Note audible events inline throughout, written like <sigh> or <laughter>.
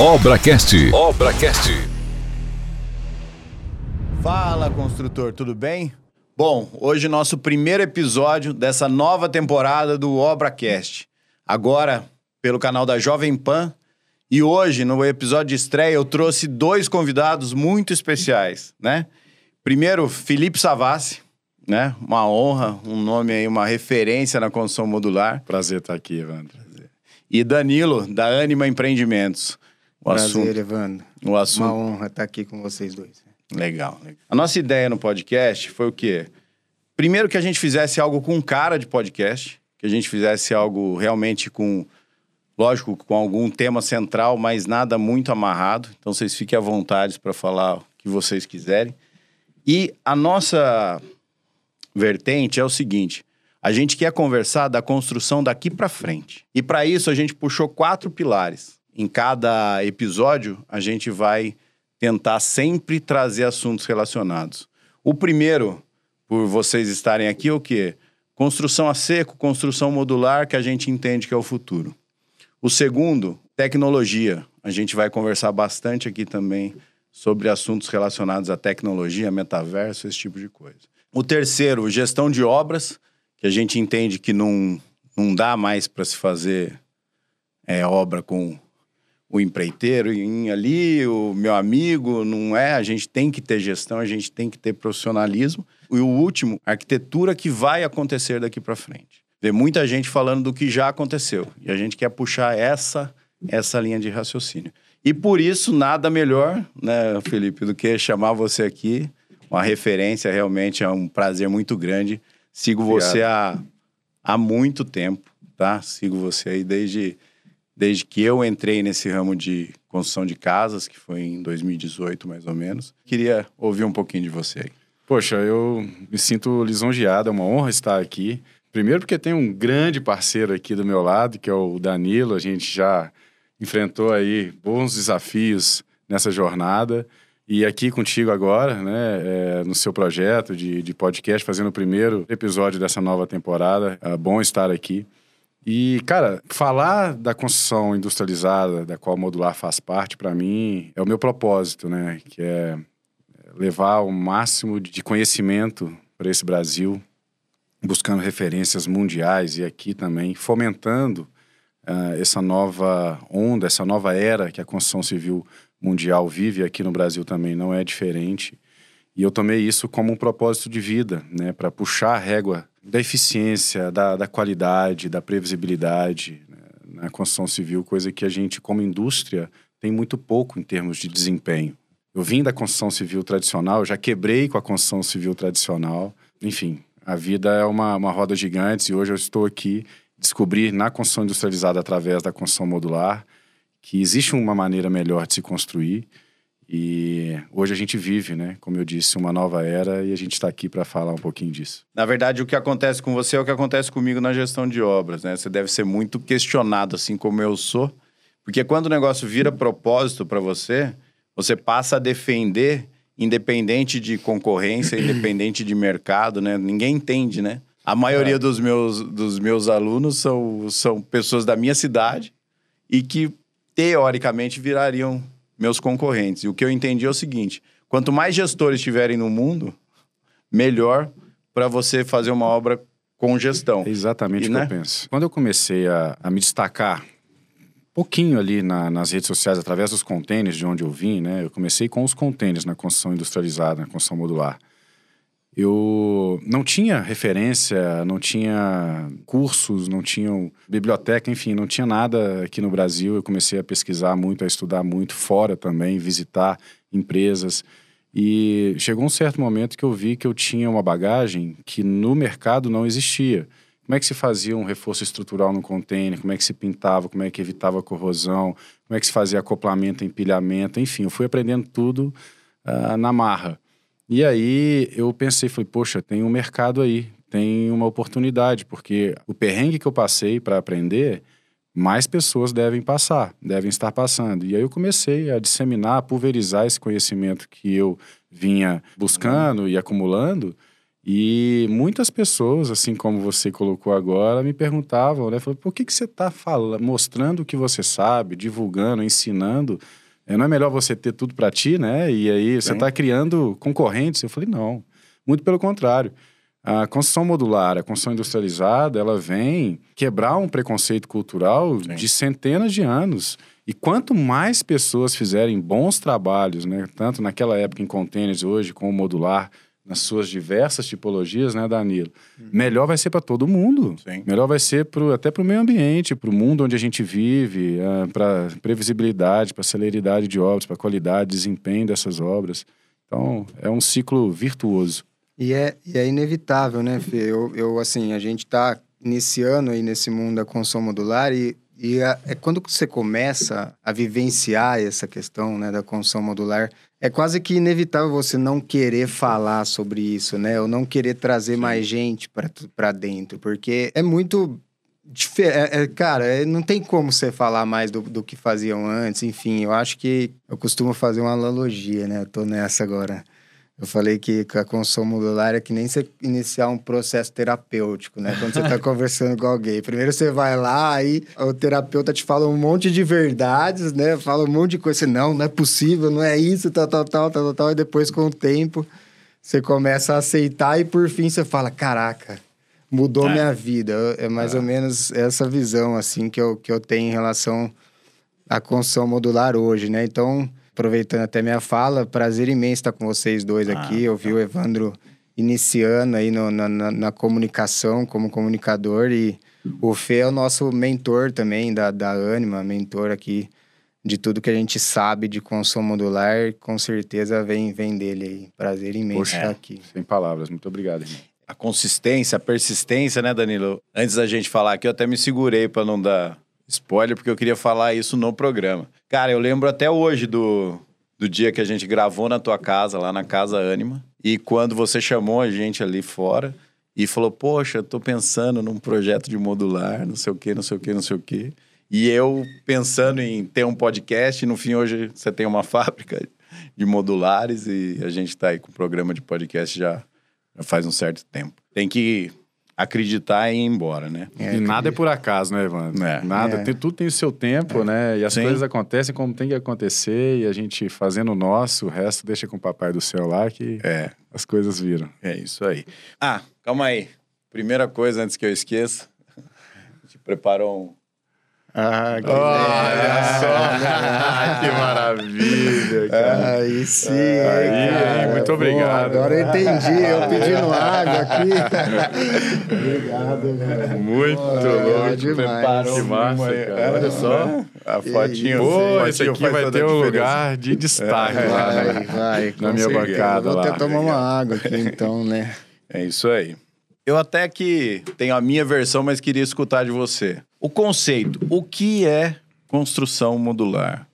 Obracast. Obracast. Fala, construtor, tudo bem? Bom, hoje nosso primeiro episódio dessa nova temporada do Obracast. Agora pelo canal da Jovem Pan. E hoje, no episódio de estreia, eu trouxe dois convidados muito especiais, né? Primeiro, Felipe Savassi, né? Uma honra, um nome aí, uma referência na construção modular. Prazer estar aqui, Evandro. E Danilo, da Anima Empreendimentos. O Prazer, assunto, Evandro. O assunto... Uma honra estar aqui com vocês dois. Legal, legal. A nossa ideia no podcast foi o quê? Primeiro que a gente fizesse algo com cara de podcast, que a gente fizesse algo realmente com, lógico, com algum tema central, mas nada muito amarrado. Então vocês fiquem à vontade para falar o que vocês quiserem. E a nossa vertente é o seguinte: a gente quer conversar da construção daqui para frente. E para isso a gente puxou quatro pilares. Em cada episódio a gente vai tentar sempre trazer assuntos relacionados. O primeiro, por vocês estarem aqui, é o quê? Construção a seco, construção modular, que a gente entende que é o futuro. O segundo, tecnologia. A gente vai conversar bastante aqui também sobre assuntos relacionados à tecnologia, metaverso, esse tipo de coisa. O terceiro, gestão de obras, que a gente entende que não, não dá mais para se fazer é, obra com o empreiteiro em ali, o meu amigo, não é. A gente tem que ter gestão, a gente tem que ter profissionalismo. E o último, arquitetura que vai acontecer daqui para frente. Vê muita gente falando do que já aconteceu e a gente quer puxar essa essa linha de raciocínio. E por isso nada melhor, né, Felipe, do que chamar você aqui uma referência, realmente é um prazer muito grande. Sigo Obrigado. você há, há muito tempo, tá? Sigo você aí desde, desde que eu entrei nesse ramo de construção de casas, que foi em 2018 mais ou menos. Queria ouvir um pouquinho de você aí. Poxa, eu me sinto lisonjeado, é uma honra estar aqui. Primeiro porque tem um grande parceiro aqui do meu lado, que é o Danilo. A gente já enfrentou aí bons desafios nessa jornada. E aqui contigo agora, né, é, no seu projeto de, de podcast, fazendo o primeiro episódio dessa nova temporada. É bom estar aqui. E, cara, falar da construção industrializada, da qual modular faz parte, para mim, é o meu propósito, né? Que é levar o máximo de conhecimento para esse Brasil, buscando referências mundiais e aqui também, fomentando uh, essa nova onda, essa nova era que a construção civil mundial vive aqui no Brasil também não é diferente. E eu tomei isso como um propósito de vida, né, para puxar a régua da eficiência, da, da qualidade, da previsibilidade né, na construção civil, coisa que a gente, como indústria, tem muito pouco em termos de desempenho. Eu vim da construção civil tradicional, já quebrei com a construção civil tradicional. Enfim, a vida é uma, uma roda gigante e hoje eu estou aqui descobrir na construção industrializada através da construção modular que existe uma maneira melhor de se construir e hoje a gente vive, né, como eu disse, uma nova era e a gente está aqui para falar um pouquinho disso. Na verdade, o que acontece com você é o que acontece comigo na gestão de obras, né? Você deve ser muito questionado, assim como eu sou, porque quando o negócio vira propósito para você, você passa a defender, independente de concorrência, <clears throat> independente de mercado, né? Ninguém entende, né? A maioria é. dos, meus, dos meus alunos são, são pessoas da minha cidade e que teoricamente virariam meus concorrentes. E o que eu entendi é o seguinte: quanto mais gestores tiverem no mundo, melhor para você fazer uma obra com gestão. É exatamente o que né? eu penso. Quando eu comecei a, a me destacar um pouquinho ali na, nas redes sociais, através dos contêineres de onde eu vim, né? Eu comecei com os contêineres na construção industrializada, na construção modular eu não tinha referência, não tinha cursos, não tinha biblioteca, enfim, não tinha nada aqui no Brasil. Eu comecei a pesquisar muito, a estudar muito fora também, visitar empresas. E chegou um certo momento que eu vi que eu tinha uma bagagem que no mercado não existia. Como é que se fazia um reforço estrutural no container? Como é que se pintava? Como é que evitava corrosão? Como é que se fazia acoplamento, empilhamento? Enfim, eu fui aprendendo tudo uh, na marra. E aí eu pensei, falei, poxa, tem um mercado aí, tem uma oportunidade, porque o perrengue que eu passei para aprender, mais pessoas devem passar, devem estar passando. E aí eu comecei a disseminar, a pulverizar esse conhecimento que eu vinha buscando e acumulando, E muitas pessoas, assim como você colocou agora, me perguntavam, né? Falaram, por que, que você está mostrando o que você sabe, divulgando, ensinando? É, não é melhor você ter tudo para ti, né? E aí você está criando concorrentes? Eu falei, não. Muito pelo contrário. A construção modular, a construção industrializada, ela vem quebrar um preconceito cultural Sim. de centenas de anos. E quanto mais pessoas fizerem bons trabalhos, né, tanto naquela época em containers, hoje com o modular, nas suas diversas tipologias, né, Danilo? Uhum. Melhor vai ser para todo mundo. Sim. Melhor vai ser pro, até para o meio ambiente, para o mundo onde a gente vive, uh, para previsibilidade, para celeridade de obras, para qualidade, desempenho dessas obras. Então, é um ciclo virtuoso. E é, e é inevitável, né, Fê? Eu, eu, assim, a gente está iniciando aí nesse mundo da construção modular e, e é, é quando você começa a vivenciar essa questão, né, da construção modular, é quase que inevitável você não querer falar sobre isso, né? Ou não querer trazer Sim. mais gente para dentro, porque é muito é, é, cara, é, não tem como você falar mais do, do que faziam antes. Enfim, eu acho que eu costumo fazer uma analogia, né? Eu tô nessa agora. Eu falei que a construção modular é que nem você iniciar um processo terapêutico, né? Quando você está <laughs> conversando com alguém. Primeiro você vai lá, aí o terapeuta te fala um monte de verdades, né? Fala um monte de coisa. Você, não, não é possível, não é isso, tal, tal, tal, tal, tal. E depois, com o tempo, você começa a aceitar e por fim você fala: caraca, mudou é. minha vida. É mais é. ou menos essa visão, assim, que eu, que eu tenho em relação à construção modular hoje, né? Então aproveitando até minha fala, prazer imenso estar com vocês dois ah, aqui. Eu vi o Evandro iniciando aí no, na, na, na, comunicação como comunicador e o Fê é o nosso mentor também da, da Anima, mentor aqui de tudo que a gente sabe de consumo modular, com certeza vem, vem dele aí. Prazer imenso Poxa, estar aqui. Sem palavras, muito obrigado, irmão. A consistência, a persistência, né, Danilo? Antes da gente falar aqui, eu até me segurei para não dar spoiler, porque eu queria falar isso no programa. Cara, eu lembro até hoje do, do dia que a gente gravou na tua casa, lá na Casa Anima. E quando você chamou a gente ali fora e falou: Poxa, tô pensando num projeto de modular, não sei o quê, não sei o quê, não sei o quê. E eu pensando em ter um podcast, e no fim hoje você tem uma <laughs> fábrica de modulares e a gente está aí com o programa de podcast já, já faz um certo tempo. Tem que acreditar e ir embora, né? É, e nada é por acaso, né, Evandro? É. Nada, é. Tem, tudo tem o seu tempo, é. né? E as Sim. coisas acontecem como tem que acontecer e a gente fazendo o nosso, o resto deixa com o papai do céu lá que é. as coisas viram. É isso aí. Ah, calma aí. Primeira coisa antes que eu esqueça, <laughs> a gente preparou um ah, que Olha só! <laughs> que maravilha, cara. Aí sim. Aí, cara. muito obrigado. Pô, agora eu entendi, eu pedindo água aqui. <laughs> obrigado, velho. Muito Pô, louco. Preparou que massa, cara. Olha só. A fotinho. Pô, esse aqui vai ter um lugar de destaque é, lá, vai, né? vai, na minha bancada Vou até tomar uma água aqui <laughs> então, né? É isso aí. Eu até que tenho a minha versão, mas queria escutar de você. O conceito, o que é construção modular?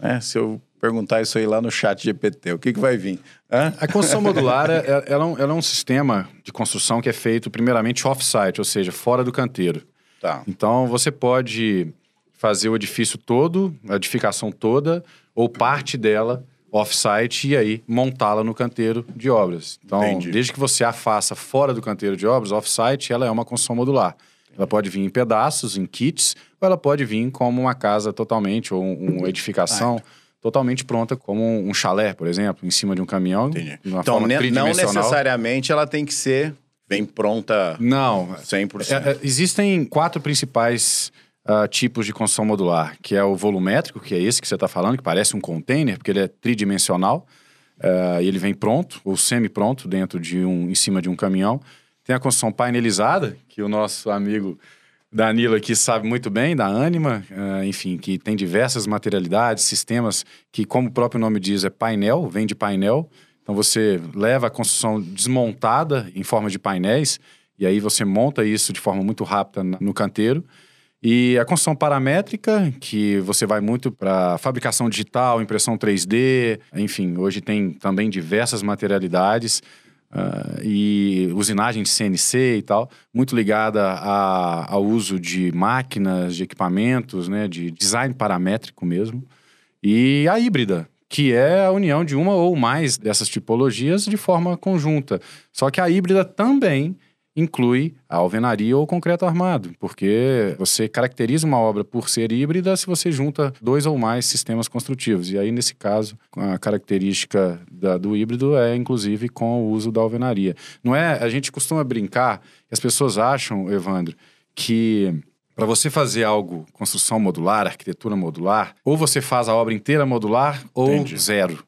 É, se eu perguntar isso aí lá no chat GPT, o que, que vai vir? Hã? A construção modular é, é, ela, ela é um sistema de construção que é feito primeiramente off-site, ou seja, fora do canteiro. Tá. Então você pode fazer o edifício todo, a edificação toda, ou parte dela off-site e aí montá-la no canteiro de obras. Então, Entendi. desde que você a faça fora do canteiro de obras, off-site, ela é uma construção modular. Ela pode vir em pedaços, em kits, ou ela pode vir como uma casa totalmente, ou uma edificação totalmente pronta, como um chalé, por exemplo, em cima de um caminhão. Entendi. então, não necessariamente ela tem que ser bem pronta não, 100%. É, é, existem quatro principais uh, tipos de construção modular, que é o volumétrico, que é esse que você está falando, que parece um container, porque ele é tridimensional, uh, e ele vem pronto, ou semi-pronto, dentro de um, em cima de um caminhão. Tem a construção painelizada, que o nosso amigo Danilo aqui sabe muito bem, da Anima, uh, enfim, que tem diversas materialidades, sistemas que, como o próprio nome diz, é painel, vem de painel. Então você leva a construção desmontada em forma de painéis, e aí você monta isso de forma muito rápida no canteiro. E a construção paramétrica, que você vai muito para fabricação digital, impressão 3D, enfim, hoje tem também diversas materialidades. Uh, e usinagem de CNC e tal, muito ligada a, ao uso de máquinas, de equipamentos, né, de design paramétrico mesmo. E a híbrida, que é a união de uma ou mais dessas tipologias de forma conjunta. Só que a híbrida também inclui a alvenaria ou concreto armado, porque você caracteriza uma obra por ser híbrida se você junta dois ou mais sistemas construtivos. E aí, nesse caso, a característica da, do híbrido é, inclusive, com o uso da alvenaria. Não é? A gente costuma brincar, as pessoas acham, Evandro, que para você fazer algo, construção modular, arquitetura modular, ou você faz a obra inteira modular ou Entendi. zero.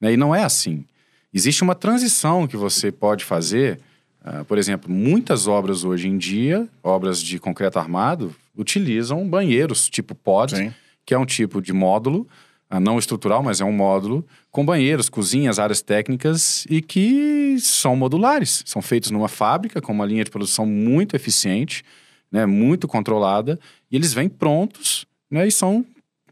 Né? E não é assim. Existe uma transição que você pode fazer Uh, por exemplo, muitas obras hoje em dia, obras de concreto armado, utilizam banheiros tipo pod, Sim. que é um tipo de módulo, uh, não estrutural, mas é um módulo, com banheiros, cozinhas, áreas técnicas e que são modulares. São feitos numa fábrica com uma linha de produção muito eficiente, né, muito controlada, e eles vêm prontos né, e são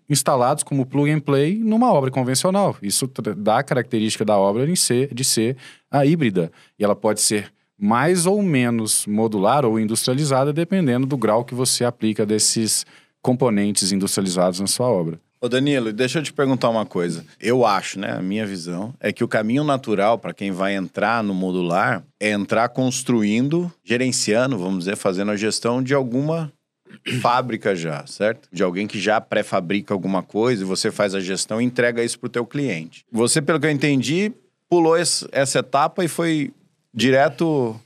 instalados como plug and play numa obra convencional. Isso dá a característica da obra em ser, de ser a híbrida. E ela pode ser mais ou menos modular ou industrializada, dependendo do grau que você aplica desses componentes industrializados na sua obra. Ô Danilo, deixa eu te perguntar uma coisa. Eu acho, né, a minha visão, é que o caminho natural para quem vai entrar no modular é entrar construindo, gerenciando, vamos dizer, fazendo a gestão de alguma <coughs> fábrica já, certo? De alguém que já pré-fabrica alguma coisa e você faz a gestão e entrega isso para o teu cliente. Você, pelo que eu entendi, pulou essa etapa e foi direto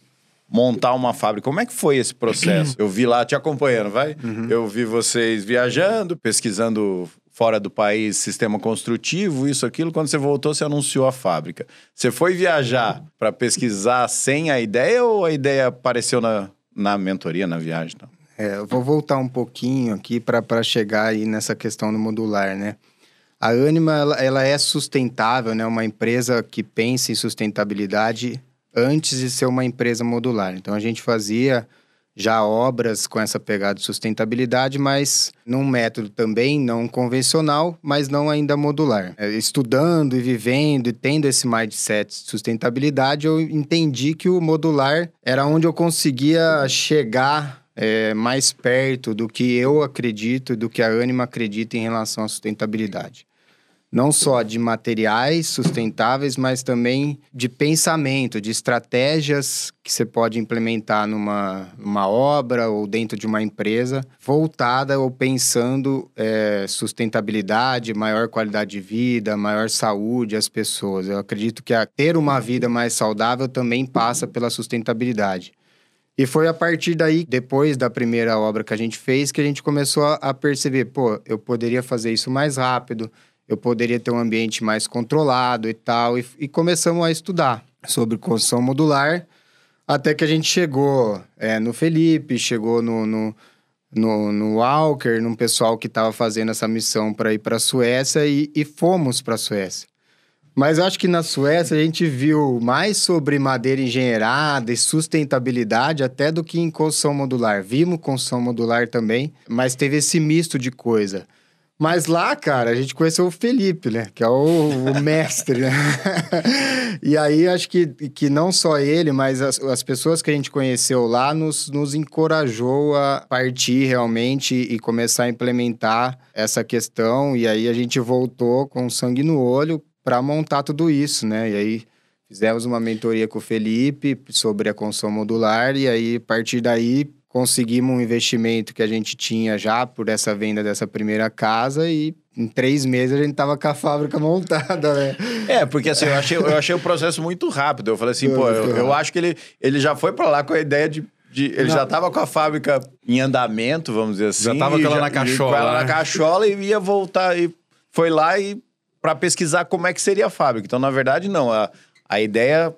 montar uma fábrica. Como é que foi esse processo? Eu vi lá te acompanhando, vai? Uhum. Eu vi vocês viajando, pesquisando fora do país sistema construtivo, isso, aquilo. Quando você voltou, você anunciou a fábrica. Você foi viajar para pesquisar sem a ideia ou a ideia apareceu na, na mentoria, na viagem? Não? É, eu vou voltar um pouquinho aqui para chegar aí nessa questão do modular, né? A Anima, ela, ela é sustentável, né? Uma empresa que pensa em sustentabilidade antes de ser uma empresa modular. Então a gente fazia já obras com essa pegada de sustentabilidade, mas num método também não convencional, mas não ainda modular. É, estudando e vivendo e tendo esse mindset de sustentabilidade, eu entendi que o modular era onde eu conseguia chegar é, mais perto do que eu acredito, do que a Anima acredita em relação à sustentabilidade não só de materiais sustentáveis, mas também de pensamento, de estratégias que você pode implementar numa, numa obra ou dentro de uma empresa, voltada ou pensando é, sustentabilidade, maior qualidade de vida, maior saúde às pessoas. Eu acredito que a, ter uma vida mais saudável também passa pela sustentabilidade. E foi a partir daí, depois da primeira obra que a gente fez, que a gente começou a, a perceber, pô, eu poderia fazer isso mais rápido, eu poderia ter um ambiente mais controlado e tal. E, e começamos a estudar sobre construção modular, até que a gente chegou é, no Felipe, chegou no, no, no, no Walker, num pessoal que estava fazendo essa missão para ir para a Suécia e, e fomos para a Suécia. Mas acho que na Suécia a gente viu mais sobre madeira engenheirada e sustentabilidade até do que em construção modular. Vimos construção modular também, mas teve esse misto de coisa. Mas lá, cara, a gente conheceu o Felipe, né? Que é o, o <laughs> mestre, né? e aí, acho que, que não só ele, mas as, as pessoas que a gente conheceu lá nos, nos encorajou a partir realmente e começar a implementar essa questão. E aí, a gente voltou com sangue no olho para montar tudo isso, né? E aí, fizemos uma mentoria com o Felipe sobre a construção modular. E aí, a partir daí, conseguimos um investimento que a gente tinha já por essa venda dessa primeira casa e em três meses a gente tava com a fábrica <laughs> montada, né? É, porque assim, eu achei, eu achei o processo muito rápido. Eu falei assim, pô, eu, eu acho que ele, ele já foi para lá com a ideia de de, ele Não. já tava com a fábrica em andamento, vamos dizer assim. Já tava com ela na cachola. Com ela né? na cachola e ia voltar. E foi lá e para pesquisar como é que seria a fábrica. Então, na verdade, não. A, a ideia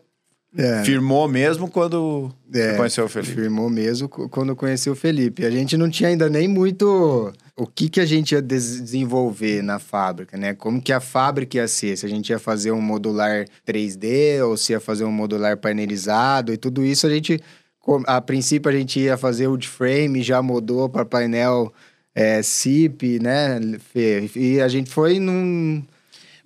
é. Firmou mesmo quando é, conheceu o Felipe. Firmou mesmo quando conheceu o Felipe. A gente não tinha ainda nem muito o que, que a gente ia desenvolver na fábrica, né? Como que a fábrica ia ser? Se a gente ia fazer um modular 3D ou se ia fazer um modular painelizado e tudo isso a gente... A princípio a gente ia fazer o frame, já mudou para painel é, CIP, né? E a gente foi num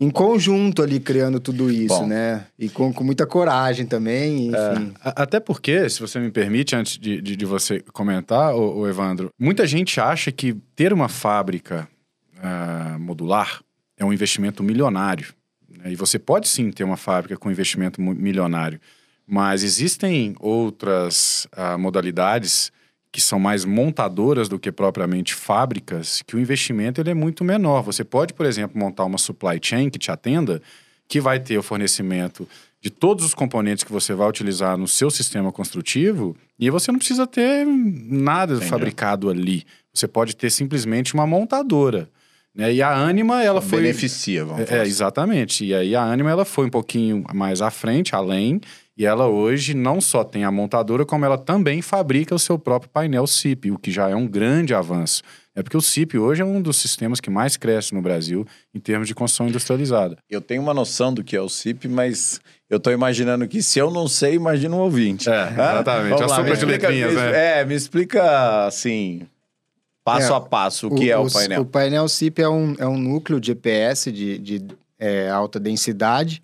em conjunto ali criando tudo isso, Bom, né? E com, com muita coragem também, enfim. É, até porque, se você me permite, antes de, de, de você comentar, o, Evandro, muita gente acha que ter uma fábrica uh, modular é um investimento milionário. né? E você pode sim ter uma fábrica com investimento milionário, mas existem outras ah, modalidades que são mais montadoras do que propriamente fábricas, que o investimento ele é muito menor. Você pode, por exemplo, montar uma supply chain que te atenda, que vai ter o fornecimento de todos os componentes que você vai utilizar no seu sistema construtivo, e você não precisa ter nada Entendi. fabricado ali. Você pode ter simplesmente uma montadora. Né? E a Anima, ela foi. Beneficia, vamos É, falar é, assim. exatamente. E aí a Anima ela foi um pouquinho mais à frente, além, e ela hoje não só tem a montadora, como ela também fabrica o seu próprio painel CIP, o que já é um grande avanço. É porque o CIP hoje é um dos sistemas que mais cresce no Brasil em termos de construção industrializada. Eu tenho uma noção do que é o CIP, mas eu tô imaginando que se eu não sei, imagina um ouvinte. É, Hã? exatamente. Vamos A lá, sopa de explica- letrinhas, me- né? É, me explica assim, passo É, a passo, o que é o painel. O painel CIP é um, é um núcleo de EPS de, de é, alta densidade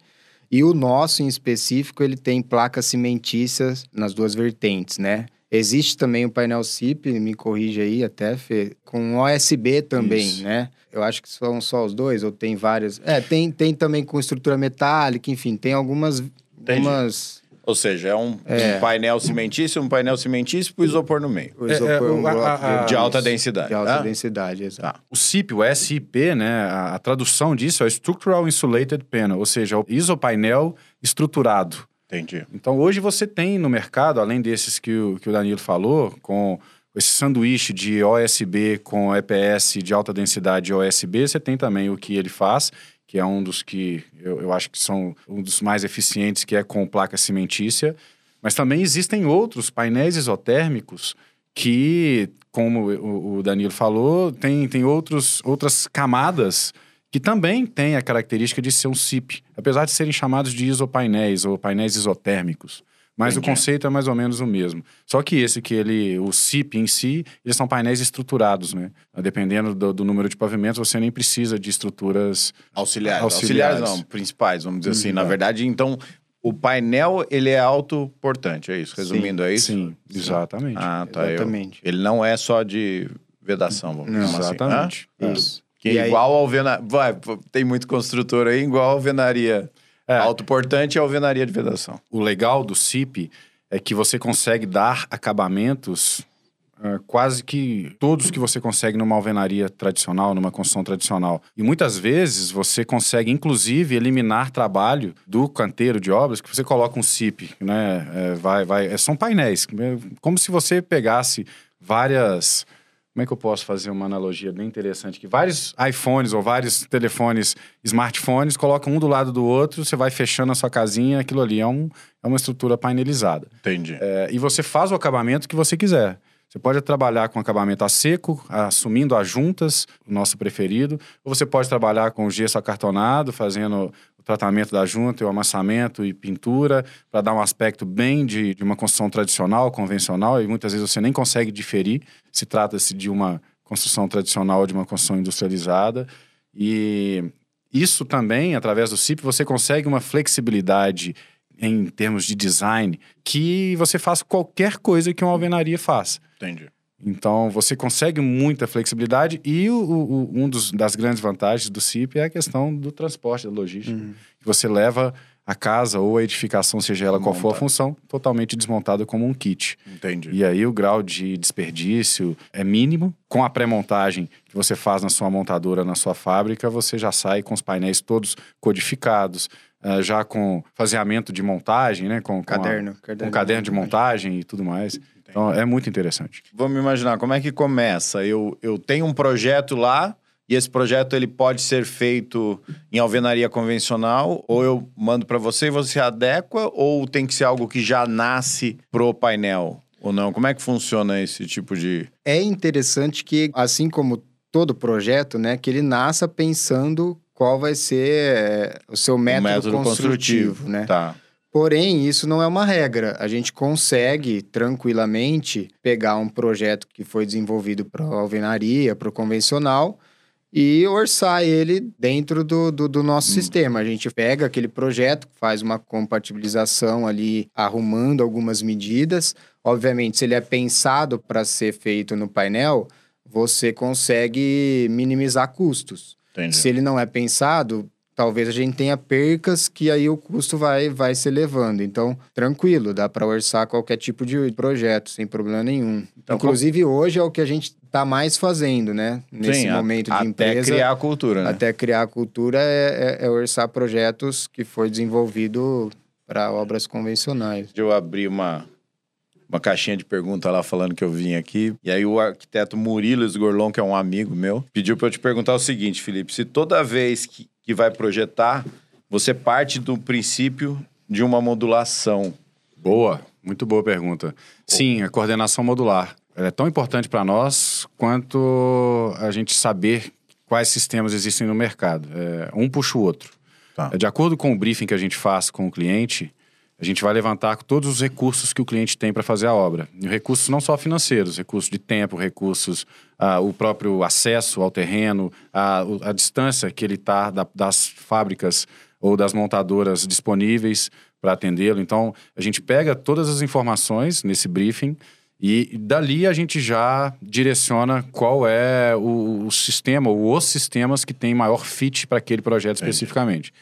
e o nosso, em específico, ele tem placas cimentícias nas duas vertentes, né? Existe também o painel CIP, me corrige aí até, Fê, com OSB também, Isso. né? Eu acho que são só os dois, ou tem várias... É, tem, tem também com estrutura metálica, enfim, tem algumas... algumas Ou seja, é um, É. um painel cimentício, um painel cimentício e isopor no meio. o É, é, isopor, o- um a- a- De alta densidade. De alta Ah, densidade, exato. O CIP, o SIP, né, a, a tradução disso é Structural Insulated Panel, ou seja, o isopainel estruturado. Entendi. Então, hoje você tem no mercado, além desses que o, que o Danilo falou, com esse sanduíche de OSB com EPS de alta densidade de OSB, você tem também o que ele faz, que é um dos que eu, eu acho que são um dos mais eficientes, que é com placa cimentícia. Mas também existem outros painéis isotérmicos que, como o, Danilo falou, tem, tem outros, outras camadas que também têm a característica de ser um CIP, apesar de serem chamados de isopainéis ou painéis isotérmicos. Mas Entendi. o conceito é mais ou menos o mesmo. Só que esse que ele, o CIP em si, eles são painéis estruturados, né? Dependendo do, do número de pavimentos, você nem precisa de estruturas Auxiliares. Auxiliares. Auxiliares, não, principais, vamos dizer assim. Uhum. Na verdade, então, o painel, ele é autoportante, é isso? Resumindo, é isso? Sim, exatamente. Ah, tá. eu- Exatamente. ele não é só de vedação, vamos Não, chamar assim. Exatamente. Hã? Isso. Que é aí- igual a alvenaria. Vai, tem muito construtor aí, igual a alvenaria. É. Autoportante e alvenaria de vedação. O legal do CIP é que você consegue dar acabamentos ah, quase que todos que você consegue numa alvenaria tradicional, numa construção tradicional. E muitas vezes você consegue, inclusive, eliminar trabalho do canteiro de obras, que você coloca um CIP, né? É, vai, vai, é, são painéis, é como se você pegasse várias. Como é que eu posso fazer uma analogia bem interessante? Que vários iPhones ou vários telefones, smartphones, colocam um do lado do outro, você vai fechando a sua casinha, aquilo ali é, um, é uma estrutura painelizada. Entendi. É, e você faz o acabamento que você quiser. Você pode trabalhar com acabamento a seco, assumindo as juntas, o nosso preferido, ou você pode trabalhar com gesso acartonado, fazendo o tratamento da junta, o amassamento e pintura, para dar um aspecto bem de, de uma construção tradicional, convencional, e muitas vezes você nem consegue diferir se trata-se de uma construção tradicional ou de uma construção industrializada. E isso também, através do CIP, você consegue uma flexibilidade em termos de design que você faz qualquer coisa que uma alvenaria faz. Entendi. Então, você consegue muita flexibilidade e o, o- um dos, das grandes vantagens do CIP é a questão do transporte, da logística. Que você leva a casa ou a edificação, seja ela qual for a função, totalmente desmontada como um kit. Entendi. E aí o grau de desperdício é mínimo. Com a pré-montagem que você faz na sua montadora, na sua fábrica, você já sai com os painéis todos codificados, ah, já com faseamento de montagem, né? Com, com a- Caderno. com caderno de montagem e tudo mais. Então é muito interessante. Vamos imaginar, como é que começa? Eu, eu tenho um projeto lá e esse projeto ele pode ser feito em alvenaria convencional ou eu mando para você e você adequa ou tem que ser algo que já nasce pro painel ou não? Como é que funciona esse tipo de... É interessante que, assim como todo projeto, né, que ele nasça pensando qual vai ser é, o seu método, construtivo, né? Tá. Porém, isso não é uma regra. A gente consegue tranquilamente pegar um projeto que foi desenvolvido para alvenaria, para o convencional, e orçar ele dentro do, do, do nosso sistema. A gente pega aquele projeto, faz uma compatibilização ali, arrumando algumas medidas. Obviamente, se ele é pensado para ser feito no painel, você consegue minimizar custos. Entendi. Se ele não é pensado, talvez a gente tenha percas que aí o custo vai, vai se elevando. Então, tranquilo, dá para orçar qualquer tipo de projeto sem problema nenhum. Então, Inclusive, hoje é o que a gente está mais fazendo, né? Nesse Sim, momento a, de empresa. Até criar a cultura, né? Até criar a cultura é, é, é orçar projetos que foi desenvolvido para obras convencionais. Eu abri uma, uma caixinha de pergunta lá falando que eu vim aqui. E aí o arquiteto Murilo Esgorlon, que é um amigo meu, pediu para eu te perguntar o seguinte, Felipe, se toda vez que, que vai projetar, você parte do princípio de uma modulação. Boa, muito boa pergunta. Sim, a coordenação modular. Ela é tão importante para nós quanto a gente saber quais sistemas existem no mercado. É, um puxa o outro. Tá. De acordo com o briefing que a gente faz com o cliente, a gente vai levantar todos os recursos que o cliente tem para fazer a obra. E recursos não só financeiros, recursos de tempo, recursos, ah, o próprio acesso ao terreno, a, a distância que ele está da, das fábricas ou das montadoras disponíveis para atendê-lo. Então, a gente pega todas as informações nesse briefing e dali a gente já direciona qual é o, o sistema ou os sistemas que tem maior fit para aquele projeto especificamente.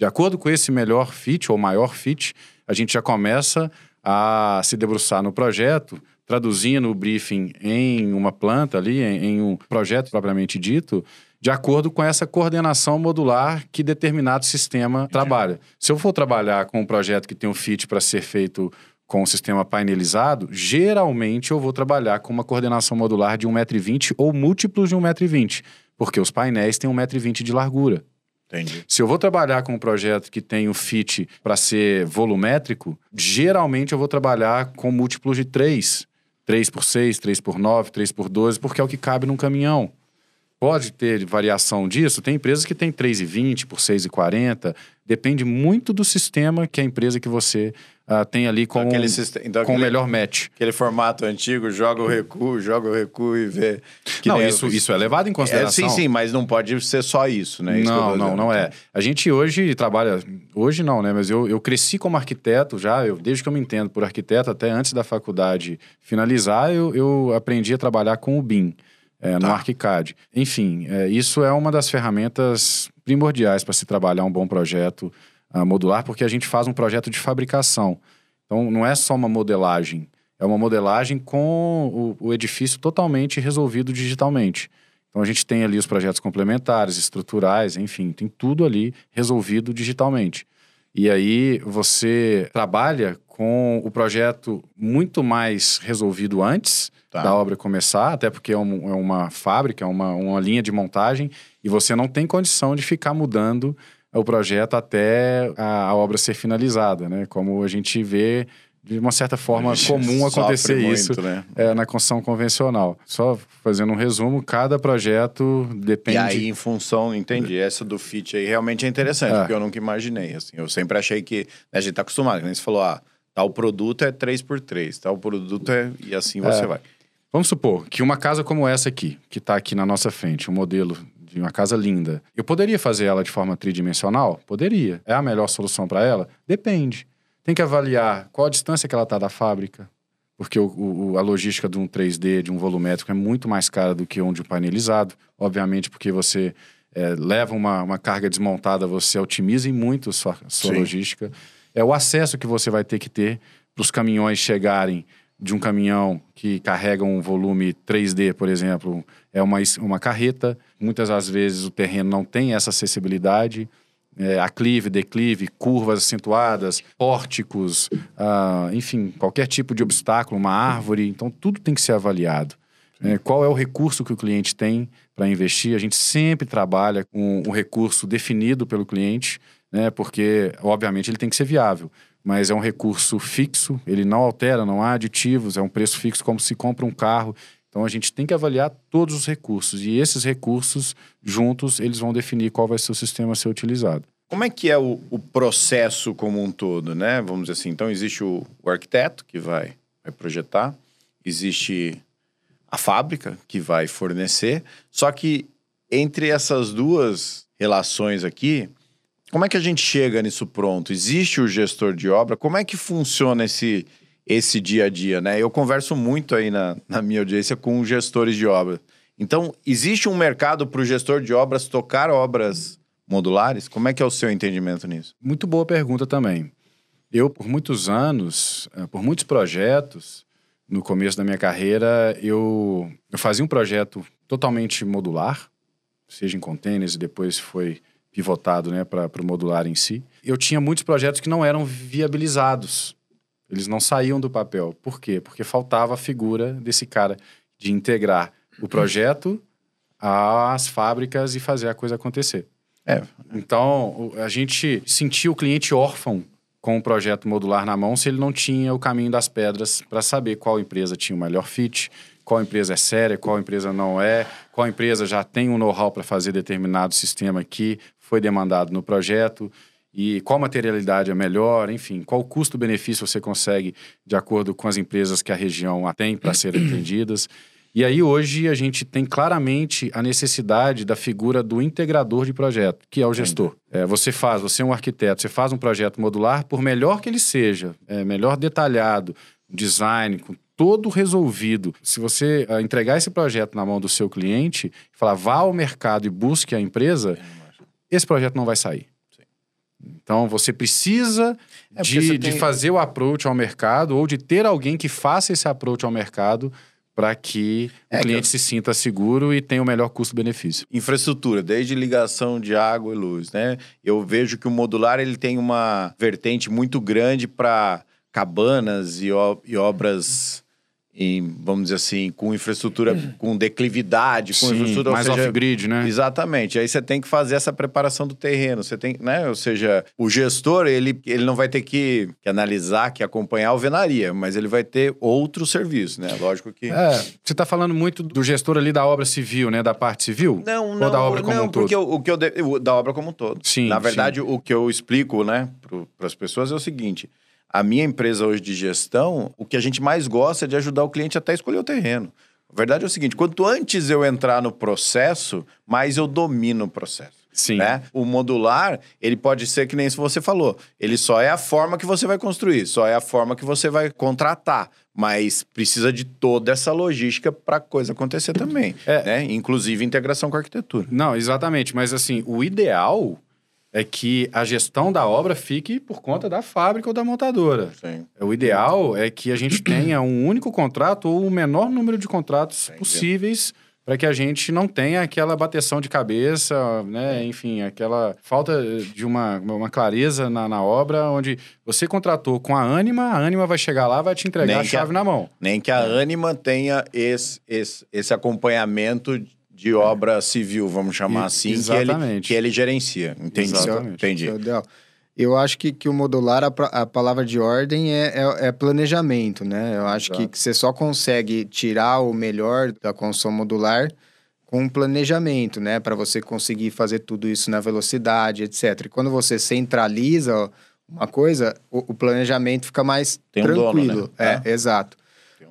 De acordo com esse melhor fit ou maior fit, a gente já começa a se debruçar no projeto, traduzindo o briefing em uma planta ali, em, em um projeto propriamente dito, de acordo com essa coordenação modular que determinado sistema trabalha. Se eu for trabalhar com um projeto que tem um fit para ser feito com o sistema painelizado, geralmente eu vou trabalhar com uma coordenação modular de 1,20m ou múltiplos de 1,20m, porque os painéis têm 1,20m de largura. Entendi. Se eu vou trabalhar com um projeto que tem o fit para ser volumétrico, geralmente eu vou trabalhar com múltiplos de 3. 3 por 6, 3 por 9, 3 por 12, porque é o que cabe num caminhão. Pode ter variação disso. Tem empresas que têm 3,20 por 6,40. Depende muito do sistema que a empresa que você uh, tem ali com, então, sistema, então, com aquele, melhor match. Aquele formato antigo, joga o recuo, joga o recuo e vê. não, isso, isso é levado em consideração. É, sim, sim, mas não pode ser só isso, né? Isso não, não, não é. A gente hoje trabalha. Hoje não, né? Mas eu, eu cresci como arquiteto já, eu, desde que eu me entendo por arquiteto, até antes da faculdade finalizar, eu, eu aprendi a trabalhar com o BIM. É, no tá. ArchiCAD. Enfim, é, isso é uma das ferramentas primordiais para se trabalhar um bom projeto uh, modular, porque a gente faz um projeto de fabricação. Então, não é só uma modelagem, é uma modelagem com o, o edifício totalmente resolvido digitalmente. Então, a gente tem ali os projetos complementares, estruturais, enfim, tem tudo ali resolvido digitalmente. E aí você trabalha com o projeto muito mais resolvido antes tá. da obra começar, até porque é, um, é uma fábrica, é uma, uma linha de montagem, e você não tem condição de ficar mudando o projeto até a, a obra ser finalizada, né? Como a gente vê de uma certa forma comum acontecer muito, isso né? é, na construção convencional. Só fazendo um resumo, cada projeto depende. E aí, em função, entendi. Essa do FIT aí realmente é interessante, é. porque eu nunca imaginei. Assim, eu sempre achei que. Né, a gente tá acostumado, né? Você falou, ah, tal produto é 3 por 3 tal produto é. E assim você é. vai. Vamos supor que uma casa como essa aqui, que está aqui na nossa frente, um modelo de uma casa linda. Eu poderia fazer ela de forma tridimensional? Poderia. É a melhor solução para ela? Depende. Tem que avaliar qual a distância que ela está da fábrica, porque o, o, a logística de um 3D, de um volumétrico, é muito mais cara do que um de um painelizado. Obviamente, porque você é, leva uma, uma, carga desmontada, você otimiza muito sua, sua logística. É o acesso que você vai ter que ter para os caminhões chegarem de um caminhão que carrega um volume 3D, por exemplo, é uma, uma carreta. Muitas das vezes o terreno não tem essa acessibilidade. É, aclive, declive, curvas acentuadas, pórticos, ah, enfim, qualquer tipo de obstáculo, uma árvore. Então, tudo tem que ser avaliado. É, qual é o recurso que o cliente tem para investir? A gente sempre trabalha com um recurso definido pelo cliente, né, porque, obviamente, ele tem que ser viável mas é um recurso fixo, ele não altera, não há aditivos, é um preço fixo como se compra um carro. Então a gente tem que avaliar todos os recursos e esses recursos juntos eles vão definir qual vai ser o sistema a ser utilizado. Como é que é o, o processo como um todo, né? Vamos dizer assim, então existe o, o arquiteto que vai, vai projetar, existe a fábrica que vai fornecer, só que entre essas duas relações aqui, como é que a gente chega nisso pronto? Existe o gestor de obra? Como é que funciona esse, esse dia a dia, né? Eu converso muito aí na, na minha audiência com gestores de obra. Então, existe um mercado para o gestor de obras tocar obras modulares? Como é que é o seu entendimento nisso? Muito boa pergunta também. Eu, por muitos anos, eh, por muitos projetos, no começo da minha carreira, eu, eu fazia um projeto totalmente modular, seja em containers e depois foi pivotado né, para o modular em si. Eu tinha muitos projetos que não eram viabilizados. Eles não saíam do papel. Por quê? Porque faltava a figura desse cara de integrar o projeto às fábricas e fazer a coisa acontecer. É. Então, a gente sentia o cliente órfão com o projeto modular na mão se ele não tinha o caminho das pedras para saber qual empresa tinha o melhor fit, qual empresa é séria, qual empresa não é, qual empresa já tem um know-how para fazer determinado sistema que foi demandado no projeto e qual materialidade é melhor, enfim, qual custo-benefício você consegue de acordo com as empresas que a região tem para serem atendidas. E aí hoje a gente tem claramente a necessidade da figura do integrador de projeto, que é o gestor. É, você faz, você é um arquiteto, você faz um projeto modular, por melhor que ele seja, é, melhor detalhado, design, com todo resolvido. Se você uh, entregar esse projeto na mão do seu cliente, falar vá ao mercado e busque a empresa, esse projeto não vai sair. Então você precisa é de, você tem... de fazer o approach ao mercado ou de ter alguém que faça esse approach ao mercado para que é o cliente que eu... se sinta seguro e tenha o melhor custo-benefício. Infraestrutura, desde ligação de água e luz, né? Eu vejo que o modular ele tem uma vertente muito grande para cabanas e, e obras em, vamos dizer assim, com infraestrutura, com declividade, com Sim, infraestrutura... mais off-grid, né? Exatamente. Aí você tem que fazer essa preparação do terreno. Você tem, né? Ou seja, o gestor, ele, ele não vai ter que, que analisar, que acompanhar a alvenaria, mas ele vai ter outro serviço, né? Lógico que... É, você está falando muito do gestor ali da obra civil, né? Da parte civil? Não, não. Ou da obra como não, um todo? porque o, o que eu... De, da obra como um todo. Sim, Na verdade, sim. o que eu explico, né? Para as pessoas é o seguinte a minha empresa hoje de gestão, o que a gente mais gosta é de ajudar o cliente até escolher o terreno. A verdade é o seguinte: quanto antes eu entrar no processo, mais eu domino o processo. Sim. Né? O modular, ele pode ser que nem isso você falou. Ele só é a forma que você vai construir, só é a forma que você vai contratar. Mas precisa de toda essa logística para a coisa acontecer também. É. Né? Inclusive integração com a arquitetura. Não, exatamente. Mas assim, o ideal é que a gestão da obra fique por conta da fábrica ou da montadora. Sim. O ideal é que a gente <clears throat> tenha um único contrato ou o menor número de contratos possíveis para que a gente não tenha aquela bateção de cabeça, né? Enfim, aquela falta de uma, uma clareza na, na obra, onde você contratou com a Anima, a Anima vai chegar lá vai te entregar Nem a chave a- na mão. Nem que a Anima tenha esse, esse, esse acompanhamento de obra civil, vamos chamar E- assim, que ele, que ele gerencia. Entendi. Exatamente. Entendi. Eu acho que, que o modular, a, a palavra de ordem é, é, é planejamento, né? Eu acho que, que você só consegue tirar o melhor da construção modular com um planejamento, né? Para você conseguir fazer tudo isso na velocidade, etc. E quando você centraliza uma coisa, o, o planejamento fica mais Tem um dono, tranquilo. né? É, exato.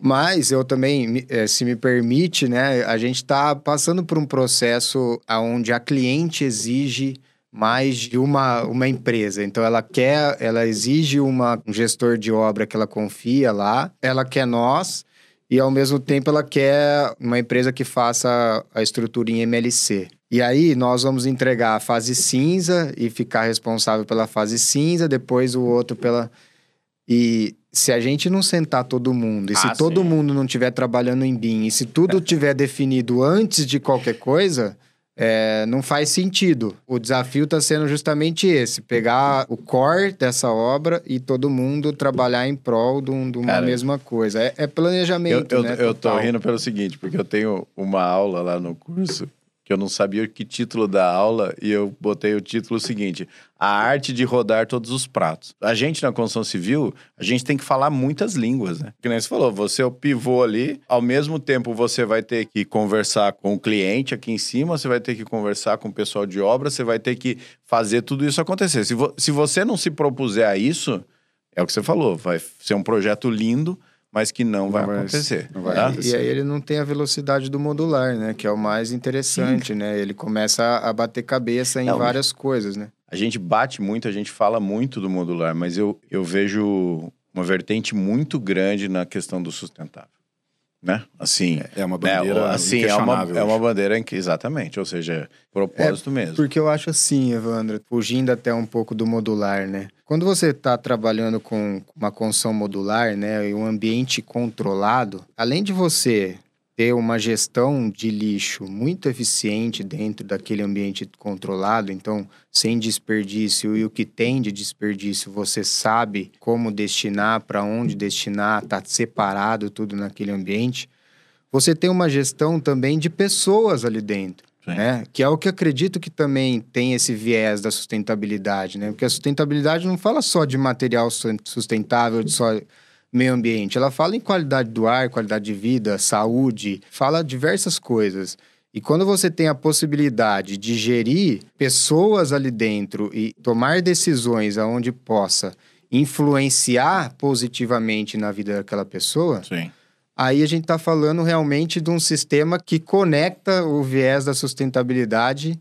Mas eu também, eh, se me permite, né? A gente está passando por um processo onde a cliente exige mais de uma, uma empresa. Então, ela quer, ela exige uma, um gestor de obra que ela confia lá, ela quer nós, e ao mesmo tempo ela quer uma empresa que faça a estrutura em MLC. E aí nós vamos entregar a fase cinza e ficar responsável pela fase cinza, depois o outro pela. E se a gente não sentar todo mundo, e Ah, se todo sim. mundo não estiver trabalhando em BIM, e se tudo <laughs> tiver definido antes de qualquer coisa, é, não faz sentido. O desafio está sendo justamente esse: pegar o core dessa obra e todo mundo trabalhar em prol de, um- de uma Cara, mesma coisa. É, é Eu, planejamento, eu, né? eu tô rindo pelo seguinte, porque eu tenho uma aula lá no curso que eu não sabia que título da aula e eu botei o título seguinte: A arte de rodar todos os pratos. A gente na construção civil, a gente tem que falar muitas línguas, né? Que nem você falou, você é o pivô ali, ao mesmo tempo você vai ter que conversar com o cliente aqui em cima, você vai ter que conversar com o pessoal de obra, você vai ter que fazer tudo isso acontecer. Se, vo- se você não se propuser a isso, é o que você falou, vai ser um projeto lindo, mas que não, vai vai- acontecer. não vai tá? acontecer. E aí ele não tem a velocidade do modular, né? Que é o mais interessante, né? Ele começa a bater cabeça em Não, várias coisas, né? A gente bate muito, a gente fala muito do modular, mas eu, eu vejo uma vertente muito grande na questão do sustentável. né? Assim, É uma né? bandeira assim é uma, é uma bandeira em que exatamente, ou seja, propósito mesmo. Porque eu acho assim, Evandro, fugindo até um pouco do modular, né? Quando você está trabalhando com uma construção modular, né, e um ambiente controlado, além de você ter uma gestão de lixo muito eficiente dentro daquele ambiente controlado, então sem desperdício e o que tem de desperdício você sabe como destinar, para onde destinar, tá separado tudo naquele ambiente. Você tem uma gestão também de pessoas ali dentro. Né? Que é o que acredito que também tem esse viés da sustentabilidade, né? Porque a sustentabilidade não fala só de material susten- sustentável, de só meio ambiente. Ela fala em qualidade do ar, qualidade de vida, saúde, fala diversas coisas. E quando você tem a possibilidade de gerir pessoas ali dentro e tomar decisões aonde possa influenciar positivamente na vida daquela pessoa, Sim. Aí a gente está falando realmente de um sistema que conecta o viés da sustentabilidade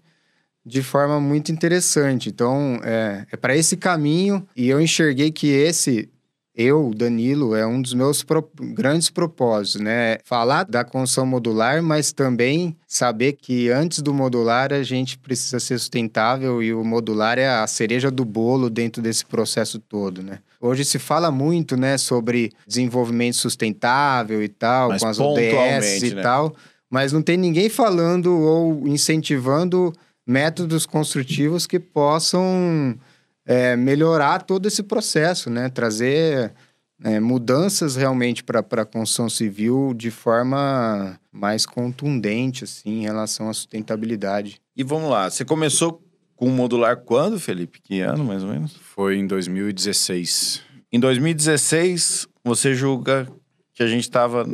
de forma muito interessante. Então, é, é para esse caminho e eu enxerguei que esse, eu, Danilo, é um dos meus pro- grandes propósitos, né? Falar da construção modular, mas também saber que antes do modular a gente precisa ser sustentável e o modular é a cereja do bolo dentro desse processo todo, né? Hoje se fala muito, né, sobre desenvolvimento sustentável e tal, Mas com as ODS e né? tal, mas não tem ninguém falando ou incentivando métodos construtivos que possam é, melhorar todo esse processo, né? Trazer é, mudanças realmente para a construção civil de forma mais contundente, assim, em relação à sustentabilidade. E vamos lá, você começou com o modular quando, Felipe? Que ano, mais ou menos? Foi em 2016. Em 2016, você julga que a gente estava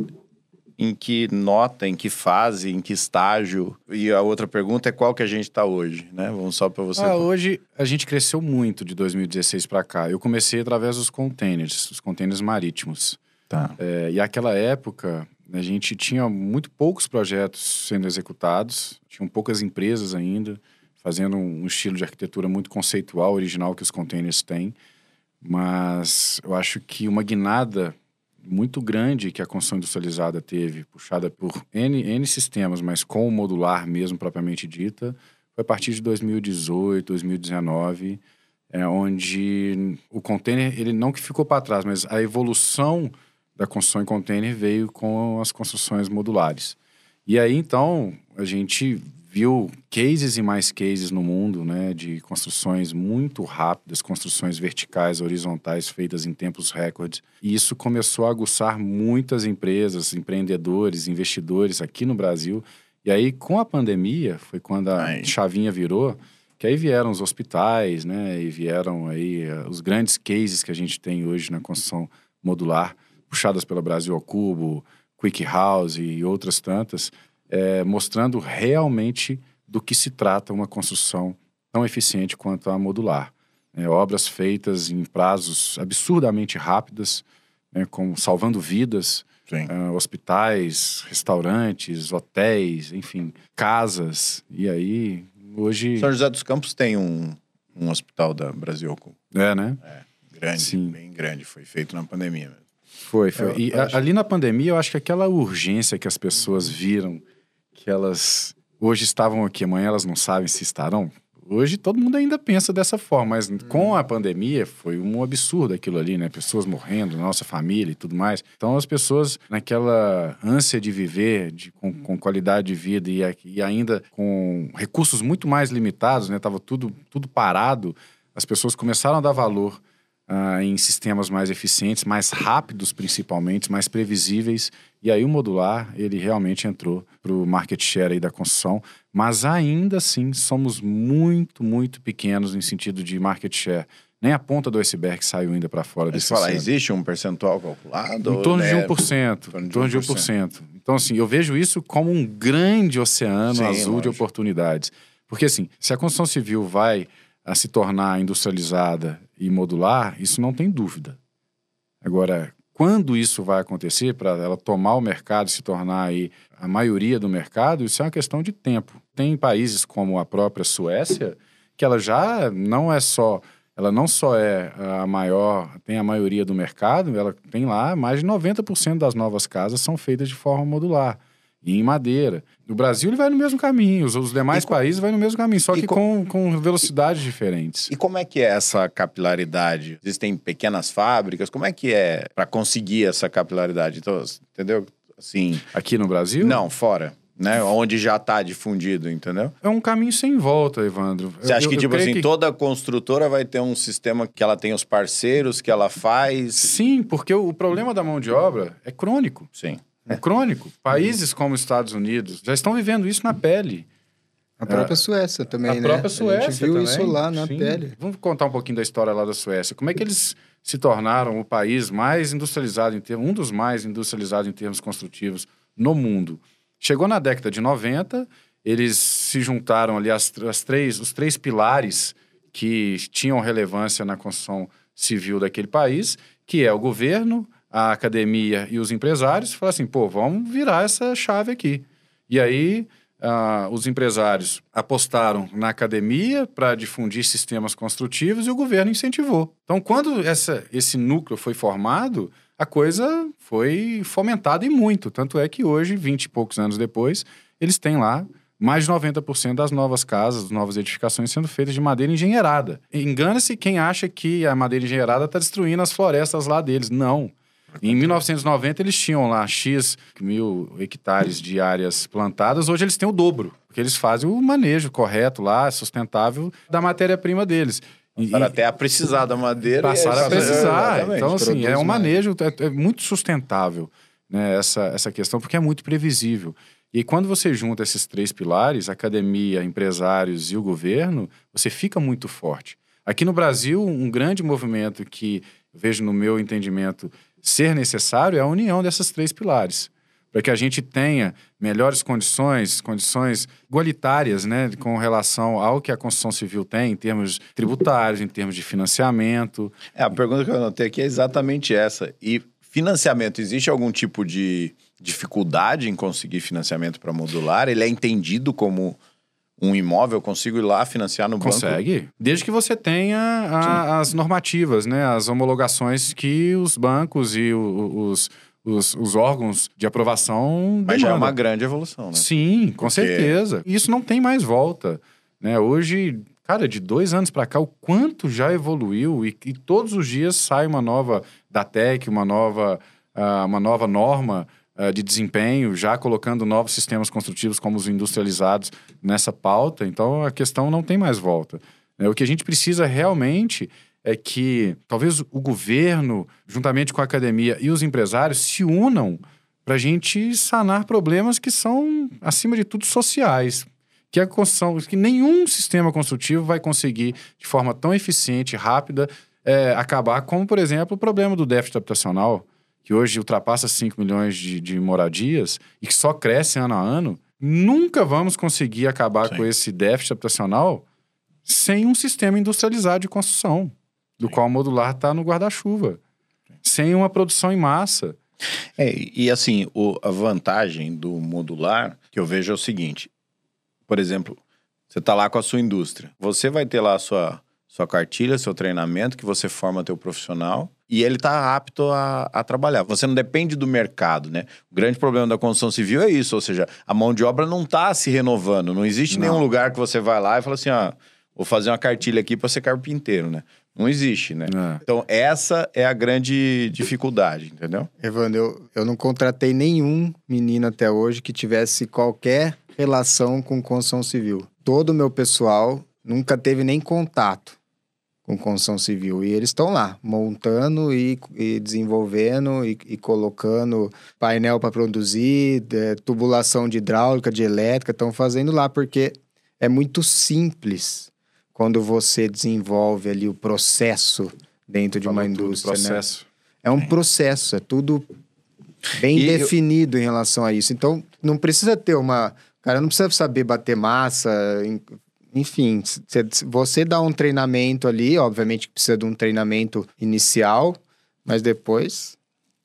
em que nota, em que fase, em que estágio? E a outra pergunta é qual que a gente está hoje, né? Vamos só para você. Ah, hoje a gente cresceu muito de 2016 para cá. Eu comecei através dos containers, os containers marítimos. Tá. É, e aquela época a gente tinha muito poucos projetos sendo executados, tinham poucas empresas ainda fazendo um estilo de arquitetura muito conceitual, original que os containers têm. Mas eu acho que uma guinada muito grande que a construção industrializada teve, puxada por N, N sistemas, mas com o modular mesmo propriamente dita, foi a partir de 2018, 2019, é, onde o container, ele não que ficou para trás, mas a evolução da construção em container veio com as construções modulares. E aí, então, a gente viu cases e mais cases no mundo, né, de construções muito rápidas, construções verticais, horizontais, feitas em tempos recordes. E isso começou a aguçar muitas empresas, empreendedores, investidores aqui no Brasil. E aí, com a pandemia, foi quando a Ai. chavinha virou, que aí vieram os hospitais, né, e vieram aí eh, os grandes cases que a gente tem hoje na construção modular, puxadas pela Brasil ao Cubo, Quick House e outras tantas, é, mostrando realmente do que se trata uma construção tão eficiente quanto a modular. É, obras feitas em prazos absurdamente rápidos, né, como salvando vidas, ah, hospitais, restaurantes, hotéis, enfim, casas. E aí, hoje. São José dos Campos tem um, um hospital da Brasil É, né? grande, Sim. bem grande, foi feito na pandemia mesmo. Foi, foi. Eu- e eu a- acho- ali na pandemia, eu acho que aquela urgência que as pessoas viram, que elas hoje estavam aqui, amanhã elas não sabem se estarão. Hoje todo mundo ainda pensa dessa forma, mas com a pandemia foi um absurdo aquilo ali, né? Pessoas morrendo, nossa família e tudo mais. Então as pessoas, naquela ânsia de viver, de, com, com qualidade de vida e, e ainda com recursos muito mais limitados, né? Tava tudo, tudo parado, as pessoas começaram a dar valor ah, em sistemas mais eficientes, mais rápidos principalmente, mais previsíveis. E aí o modular, ele realmente entrou para o market share aí da construção. Mas ainda assim, somos muito, muito pequenos em sentido de market share. Nem a ponta do iceberg saiu ainda para fora Mas desse falar, existe um percentual calculado? Em torno de né? 1%. torno Em de torno de 1%. Então, assim, eu vejo isso como um grande oceano Sim, azul de lógico. oportunidades. Porque, assim, se a construção civil vai a se tornar industrializada e modular, isso não tem dúvida. Agora, quando isso vai acontecer, para ela tomar o mercado e se tornar aí a maioria do mercado, isso é uma questão de tempo. Tem países como a própria Suécia, que ela já não é só ela não só é a maior, tem a maioria do mercado, ela tem lá mais de 90% das novas casas são feitas de forma modular e em madeira. No Brasil ele vai no mesmo caminho, os, os demais com... países vão no mesmo caminho, só que com... Com, velocidades diferentes. E como é que é essa capilaridade? Existem pequenas fábricas, como é que é para conseguir essa capilaridade? Então, entendeu? Assim, aqui no Brasil? Não, fora né? Onde já está difundido, entendeu? É um caminho sem volta, Evandro. Você acha eu, que, tipo assim, que... toda construtora vai ter um sistema que ela tem os parceiros, que ela faz? Sim, porque o, problema da mão de obra é crônico. Sim. É crônico. Países como Estados Unidos já estão vivendo isso na pele. A própria é. Suécia também, a né? A própria Suécia. A gente viu também. isso lá na Sim. pele. Vamos contar um pouquinho da história lá da Suécia. Como é que eles se tornaram o país mais industrializado em termos, um dos mais industrializados em termos construtivos no mundo? Chegou na década de 90, eles se juntaram ali as, as três, os três pilares que tinham relevância na construção civil daquele país, que é o governo, a academia e os empresários, falaram assim, pô, vamos virar essa chave aqui. E aí uh, os empresários apostaram na academia para difundir sistemas construtivos e o governo incentivou. Então, quando essa, esse núcleo foi formado, a coisa foi fomentada e muito. Tanto é que hoje, 20 e poucos anos depois, eles têm lá mais de 90% das novas casas, novas edificações sendo feitas de madeira engenheirada. Engana-se quem acha que a madeira engenheirada está destruindo as florestas lá deles. Não. Em 1990, eles tinham lá X mil hectares de áreas plantadas. Hoje, eles têm o dobro, porque eles fazem o manejo correto lá, sustentável, da matéria-prima deles. Para até a precisar da madeira. Passaram a precisar. É, então, assim, é um manejo é, é, muito sustentável né, essa, essa questão, porque é muito previsível. E quando você junta esses três pilares, academia, empresários e o governo, você fica muito forte. Aqui no Brasil, um grande movimento que vejo no meu entendimento ser necessário é a união desses três pilares para que a gente tenha melhores condições, condições igualitárias, né, com relação ao que a construção civil tem em termos tributários, em termos de financiamento. É, a pergunta que eu anotei aqui é exatamente essa. E financiamento, existe algum tipo de dificuldade em conseguir financiamento para modular? Ele é entendido como um imóvel, eu consigo ir lá financiar no Consegue. banco? Consegue. Desde que você tenha a, as normativas, né? As homologações que os bancos e o, os, os, os órgãos de aprovação. Mas demandam. já é uma grande evolução, né? Sim, com Porque... certeza. Isso não tem mais volta. Né? Hoje, cara, de dois anos para cá, o quanto já evoluiu e, e, todos os dias sai uma nova DATEC, uma nova, uh, uma nova norma uh, de desempenho, já colocando novos sistemas construtivos como os industrializados nessa pauta. Então, a questão não tem mais volta. Né? O que a gente precisa realmente é que talvez o governo, juntamente com a academia e os empresários, se unam para a gente sanar problemas que são, acima de tudo, sociais. Que a construção, que nenhum sistema construtivo vai conseguir, de forma tão eficiente rápida, é, acabar, como, por exemplo, o problema do déficit habitacional, que hoje ultrapassa 5 milhões de, de moradias e que só cresce ano a ano. Nunca vamos conseguir acabar Sim. com esse déficit habitacional sem um sistema industrializado de construção do qual o modular está no guarda-chuva, sem uma produção em massa. É, e assim, o, a vantagem do modular que eu vejo é o seguinte: por exemplo, você está lá com a sua indústria, você vai ter lá a sua, sua cartilha, seu treinamento, que você forma teu profissional e ele está apto a, a, trabalhar. Você não depende do mercado, né? O grande problema da construção civil é isso, ou seja, a mão de obra não está se renovando. Não existe não. nenhum lugar que você vai lá e fala assim, ah, vou fazer uma cartilha aqui para ser carpinteiro, né? Não existe, né? É. Então, essa é a grande dificuldade, entendeu? Evandro, eu, eu não contratei nenhum menino até hoje que tivesse qualquer relação com construção civil. Todo o meu pessoal nunca teve nem contato com construção civil. E eles estão lá, montando e, e desenvolvendo e, e, colocando painel para produzir, é, tubulação de hidráulica, de elétrica, estão fazendo lá, porque é muito simples quando você desenvolve ali o processo dentro de uma indústria, né? processo. né? É um processo, é tudo bem e definido eu... em relação a isso. Então, não precisa ter uma... Cara, não precisa saber bater massa, enfim, você dá um treinamento ali, obviamente precisa de um treinamento inicial, mas depois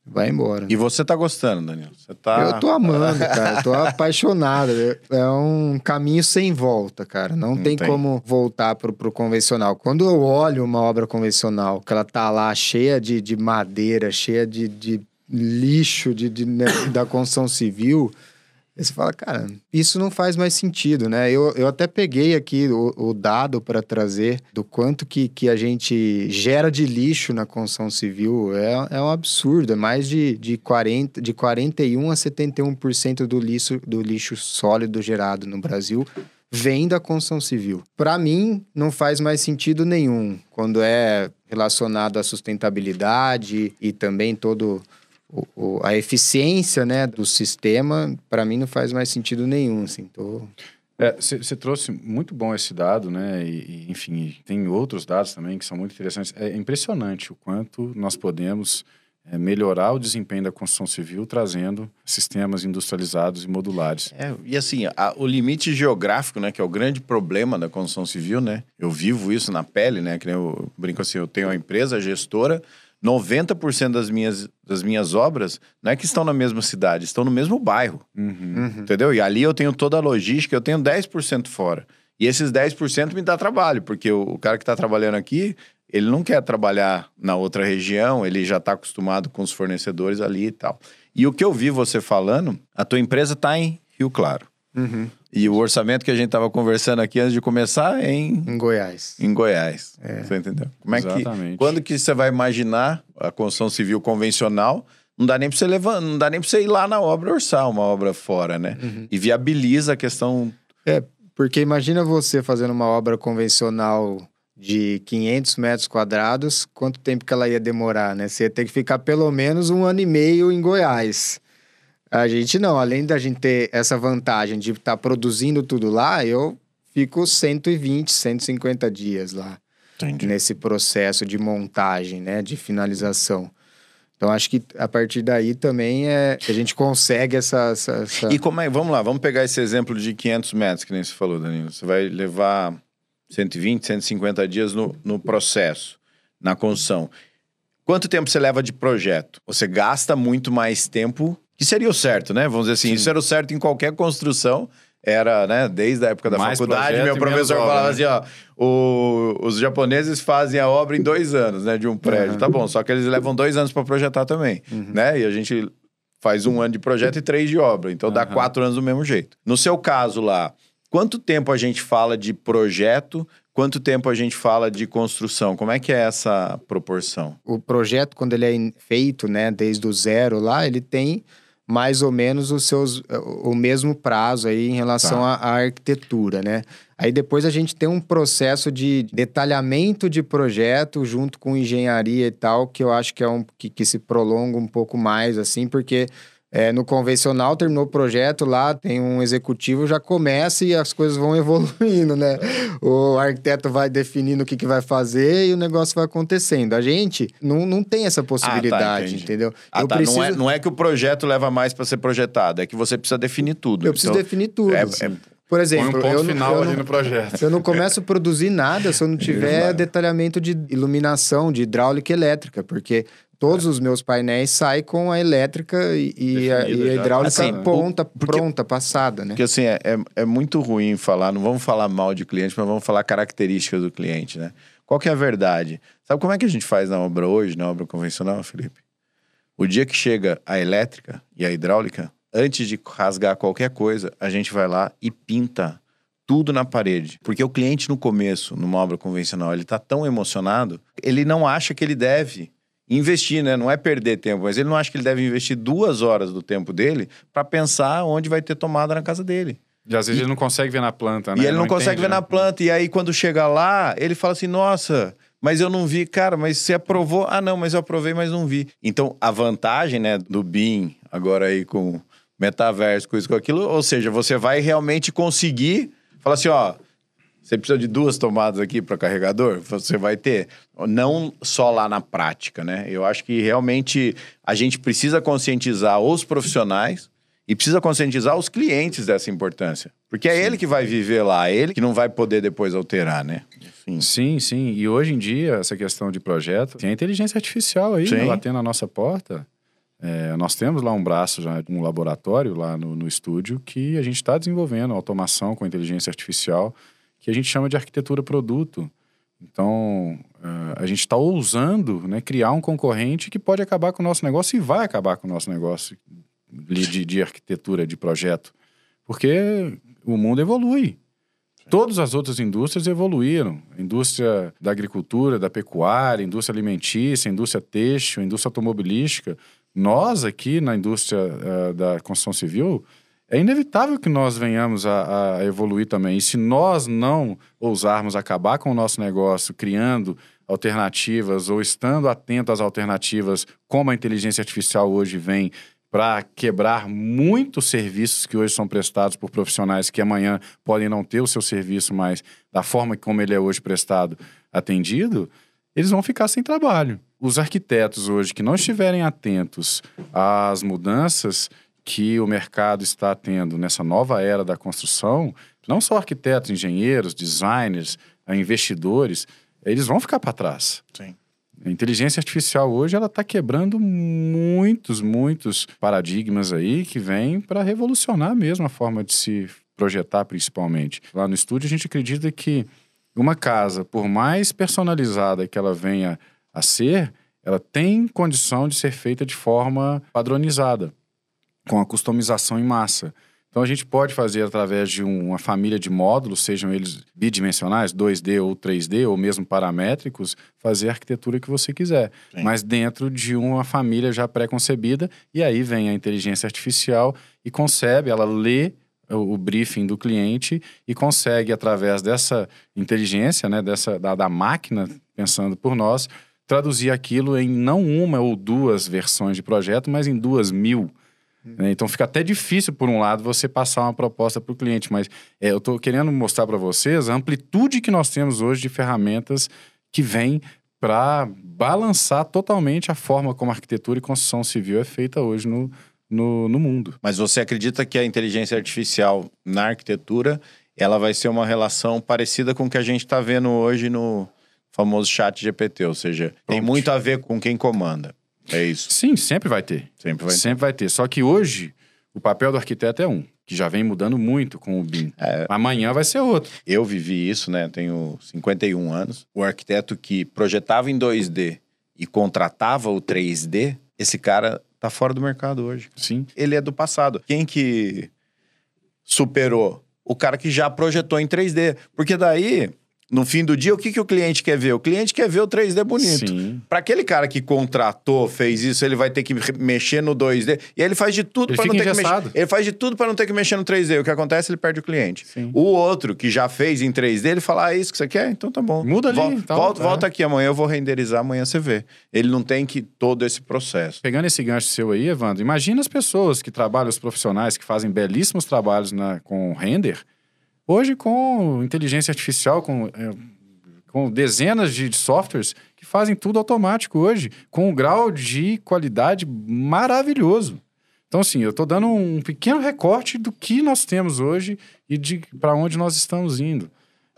vai embora. E você tá gostando, Danilo? Você tá... Eu tô amando, <laughs> cara. Eu tô apaixonado. É um caminho sem volta, cara. Não, Não tem, tem. como voltar pro, pro convencional. Quando eu olho uma obra convencional, que ela tá lá cheia de, de madeira, cheia de, de lixo de, de- né, da construção civil, aí você fala, cara, isso não faz mais sentido, né? Eu, eu até peguei aqui o, o dado para trazer do quanto que, que a gente gera de lixo na construção civil. É, é um absurdo, é mais de, de, 40, de 41 a 71% do lixo, do lixo sólido gerado no Brasil vem da construção civil. Para mim, não faz mais sentido nenhum quando é relacionado à sustentabilidade e também todo o- o- a eficiência né, do sistema, para mim não faz mais sentido nenhum. Assim, tô... Você trouxe muito bom esse dado, né? E, e, enfim, tem outros dados também que são muito interessantes. É impressionante o quanto nós podemos é, melhorar o desempenho da construção civil trazendo sistemas industrializados e modulares. É, e assim, a- o limite geográfico, né, que é o grande problema da construção civil, né? Eu vivo isso na pele, né? Que nem eu brinco assim, eu tenho uma empresa gestora, 90% das minhas, das minhas obras não é que estão na mesma cidade, estão no mesmo bairro, Uhum. entendeu? E ali eu tenho toda a logística, eu tenho 10% fora. E esses 10% me dá trabalho, porque o, o cara que está trabalhando aqui, ele não quer trabalhar na outra região, ele já está acostumado com os fornecedores ali e tal. E o que eu vi você falando, a tua empresa está em Rio Claro. E o orçamento que a gente estava conversando aqui antes de começar é em, Em Goiás. em Goiás. Você entendeu? Como é que, Exatamente. quando que você vai imaginar a construção civil convencional? Não dá nem para você levar, não dá nem para você ir lá na obra orçar uma obra fora, né? E viabiliza a questão. É, porque imagina você fazendo uma obra convencional de 500 metros quadrados, quanto tempo que ela ia demorar, né? Você ia ter que ficar pelo menos um ano e meio em Goiás. A gente não, além da gente ter essa vantagem de estar produzindo tudo lá, eu fico 120, 150 dias lá nesse processo de montagem, né, de finalização. Então acho que a partir daí também é a gente consegue essa, essa, essa- E como é? Vamos lá, vamos pegar esse exemplo de 500 metros que nem você falou, Danilo. Você vai levar 120, 150 dias no, no processo, na construção. Quanto tempo você leva de projeto? Você gasta muito mais tempo, que seria o certo, né? Vamos dizer assim, isso era o certo em qualquer construção. Era, né, desde a época da Mais faculdade, meu professor obra, falava né? assim, ó, o- os japoneses fazem a obra em dois anos, né, de um prédio. Tá bom, só que eles levam dois anos para projetar também, né? E a gente faz um ano de projeto e três de obra. Então dá quatro anos do mesmo jeito. No seu caso lá, quanto tempo a gente fala de projeto? Quanto tempo a gente fala de construção? Como é que é essa proporção? o projeto, quando ele é feito, né, desde o zero lá, ele tem mais ou menos os seus, o mesmo prazo aí em relação à, à arquitetura, né? Aí depois a gente tem um processo de detalhamento de projeto junto com engenharia e tal, que eu acho que é um que, que se prolonga um pouco mais, assim, porque é, no convencional terminou o projeto lá, tem um executivo, já começa e as coisas vão <laughs> evoluindo, né? O arquiteto vai definindo o que, que vai fazer e o negócio vai acontecendo. A gente não, não tem essa possibilidade, entendi. entendeu? Ah, eu tá. preciso, Não, é, não é que o projeto leva mais para ser projetado, é que você precisa definir tudo. eu preciso Então, definir tudo. é- assim. é- Por exemplo, um ponto eu, não- final eu ali não- no projeto. Eu não começo a produzir nada se eu não tiver detalhamento de iluminação, de hidráulica e elétrica, porque todos os meus painéis saem com a elétrica e, e a, e a hidráulica Assim, ponta, porque- pronta, passada, né? Porque assim, é, é, é muito ruim falar, não vamos falar mal de cliente, mas vamos falar características do cliente, né? Qual que é a verdade? Sabe como é que a gente faz na obra hoje, na obra convencional, Felipe? O dia que chega a elétrica e a hidráulica, antes de rasgar qualquer coisa, a gente vai lá e pinta tudo na parede. Porque o cliente no começo, numa obra convencional, ele tá tão emocionado, ele não acha que ele deve investir, né? Não é perder tempo, mas ele não acha que ele deve investir duas horas do tempo dele para pensar onde vai ter tomada na casa dele. E às vezes ele não consegue ver na planta, né? E ele não, consegue entende, ver né? na planta. E aí, quando chega lá, ele fala assim: nossa, mas eu não vi. Cara, mas você aprovou? Ah, não, mas eu aprovei, mas não vi. Então, a vantagem, né, do BIM, agora aí com metaverso, com isso, com aquilo, ou seja, você vai realmente conseguir falar assim: ó. Você precisa de duas tomadas aqui para carregador? Você vai ter. Não só lá na prática, né? Eu acho que realmente a gente precisa conscientizar os profissionais e precisa conscientizar os clientes dessa importância. Porque é ele que vai viver lá, é ele que não vai poder depois alterar, né? Enfim. Sim, sim. E hoje em dia, essa questão de projeto, tem a inteligência artificial aí, Sim. né, batendo na nossa porta. É, nós temos lá um braço, já, um laboratório lá no, no estúdio que a gente está desenvolvendo automação com inteligência artificial que a gente chama de arquitetura produto. Então, uh, a gente está ousando né, criar um concorrente que pode acabar com o nosso negócio e vai acabar com o nosso negócio de, de arquitetura, de projeto. Porque o mundo evolui. Todas as outras indústrias evoluíram. A indústria da agricultura, da pecuária, indústria alimentícia, indústria têxtil, indústria automobilística. Nós aqui na indústria uh, da construção civil, é inevitável que nós venhamos a, a, evoluir também. E se nós não ousarmos acabar com o nosso negócio, criando alternativas ou estando atento às alternativas, como a inteligência artificial hoje vem, para quebrar muitos serviços que hoje são prestados por profissionais que amanhã podem não ter o seu serviço mais da forma como ele é hoje prestado atendido, eles vão ficar sem trabalho. Os arquitetos hoje que não estiverem atentos às mudanças que o mercado está tendo nessa nova era da construção, não só arquitetos, engenheiros, designers, investidores, eles vão ficar para trás. Sim. A inteligência artificial hoje ela está quebrando muitos, muitos paradigmas aí que vêm para revolucionar mesmo a forma de se projetar, principalmente. Lá no estúdio a gente acredita que uma casa, por mais personalizada que ela venha a ser, ela tem condição de ser feita de forma padronizada com a customização em massa. Então a gente pode fazer através de uma família de módulos, sejam eles bidimensionais, 2D ou 3D, ou mesmo paramétricos, fazer a arquitetura que você quiser, Sim. mas dentro de uma família já pré-concebida, e aí vem a inteligência artificial e concebe, ela lê o, briefing do cliente e consegue, através dessa inteligência, né, dessa, da, da máquina, pensando por nós, traduzir aquilo em não uma ou duas versões de projeto, mas em duas mil né? Então fica até difícil, por um lado, você passar uma proposta para o cliente, mas é, eu estou querendo mostrar para vocês a amplitude que nós temos hoje de ferramentas que vêm para balançar totalmente a forma como a arquitetura e construção civil é feita hoje no, no, no mundo. Mas você acredita que a inteligência artificial na arquitetura ela vai ser uma relação parecida com o que a gente está vendo hoje no famoso chat GPT, ou seja, Pronto. tem muito a ver com quem comanda. É isso. Sim, sempre vai ter. Sempre vai Sempre ter. vai ter. Só que hoje, o papel do arquiteto é um, que já vem mudando muito com o BIM. É... Amanhã vai ser outro. Eu vivi isso, né? Tenho 51 anos. O arquiteto que projetava em 2D e contratava o 3D, esse cara tá fora do mercado hoje. Sim. Ele é do passado. Quem que superou? O cara que já projetou em 3D. Porque daí no fim do dia, o que, que o cliente quer ver? O cliente quer ver o 3D bonito. Para aquele cara que contratou, fez isso, ele vai ter que mexer no 2D. E aí ele faz de tudo para não ter engessado. que mexer. Ele faz de tudo para não ter que mexer no 3D. O que acontece, ele perde o cliente. Sim. O outro que já fez em 3D, ele fala: Ah, é isso que você quer? Então tá bom. Muda ali. Volta, tá, volta, é. volta aqui amanhã, eu vou renderizar, amanhã você vê. Ele não tem que todo esse processo. Pegando esse gancho seu aí, Evandro, imagina as pessoas que trabalham, os profissionais que fazem belíssimos trabalhos na, com render. Hoje, com inteligência artificial, com. É, com dezenas de softwares que fazem tudo automático hoje, com um grau de qualidade maravilhoso. Então, assim, eu estou dando um pequeno recorte do que nós temos hoje e de para onde nós estamos indo.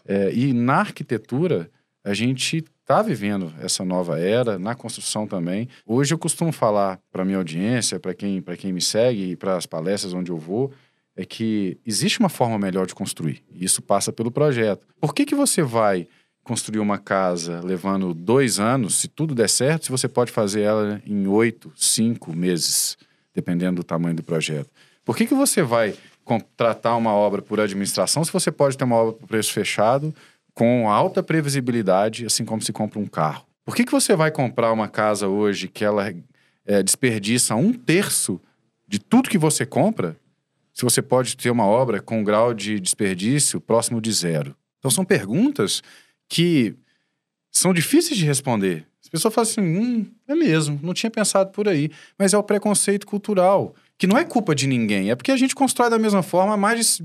É, e na arquitetura, a gente está vivendo essa nova era, na construção também. Hoje eu costumo falar para minha audiência, para quem, quem me segue e para as palestras onde eu vou, é que existe uma forma melhor de construir. E isso passa pelo projeto. Por que, que você vai construir uma casa levando dois anos, se tudo der certo, se você pode fazer ela em oito, cinco meses, dependendo do tamanho do projeto. Por que, que você vai contratar uma obra por administração se você pode ter uma obra por preço fechado com alta previsibilidade, assim como se compra um carro? Por que, que você vai comprar uma casa hoje que ela é, desperdiça um terço de tudo que você compra, se você pode ter uma obra com um grau de desperdício próximo de zero? Então são perguntas que são difíceis de responder. As pessoas falam assim, hum, é mesmo, não tinha pensado por aí. Mas é o preconceito cultural, que não é culpa de ninguém, é porque a gente constrói da mesma forma há mais de,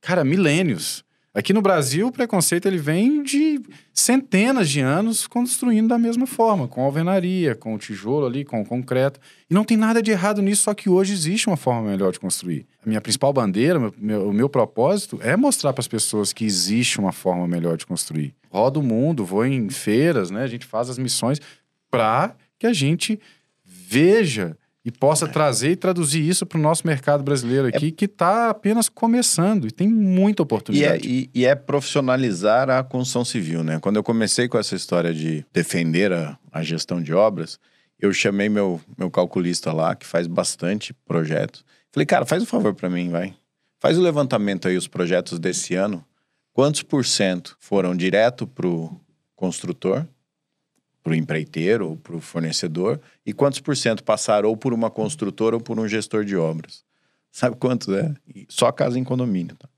cara, milênios. Aqui no Brasil, o preconceito ele vem de centenas de anos construindo da mesma forma, com alvenaria, com tijolo ali, com o concreto. E não tem nada de errado nisso, só que hoje existe uma forma melhor de construir. A minha principal bandeira, meu, meu, o meu propósito é mostrar para as pessoas que existe uma forma melhor de construir. Rodo o mundo, vou em feiras, né? A gente faz as missões para que a gente veja e possa trazer e traduzir isso para o nosso mercado brasileiro aqui, que está apenas começando e tem muita E é, oportunidade. e- e é profissionalizar a construção civil, né? Quando eu comecei com essa história de defender a, a gestão de obras, eu chamei meu, meu calculista lá, que faz bastante projetos. Falei, cara, faz um favor para mim, vai. Faz o levantamento aí, os projetos desse ano. Quantos por cento foram direto pro construtor, pro empreiteiro ou pro fornecedor? E quantos por cento passaram ou por uma construtora ou por um gestor de obras? Sabe quanto é? E Só casa em condomínio, tá?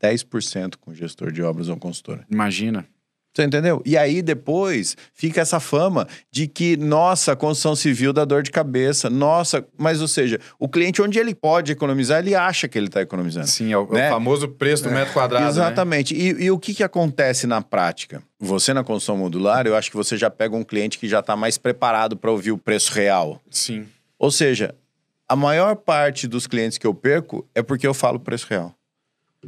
10% com gestor de obras ou consultora. Imagina. Você entendeu? E aí depois fica essa fama de que, nossa, a construção civil dá dor de cabeça. Nossa, mas ou seja, o cliente, onde ele pode economizar, ele acha que ele está economizando. Sim, é o, é o Né? famoso preço do metro quadrado. né? Exatamente. E, e o que, que acontece na prática? Você na construção modular, eu acho que você já pega um cliente que já está mais preparado para ouvir o preço real. Sim. Ou seja, a maior parte dos clientes que eu perco é porque eu falo preço real.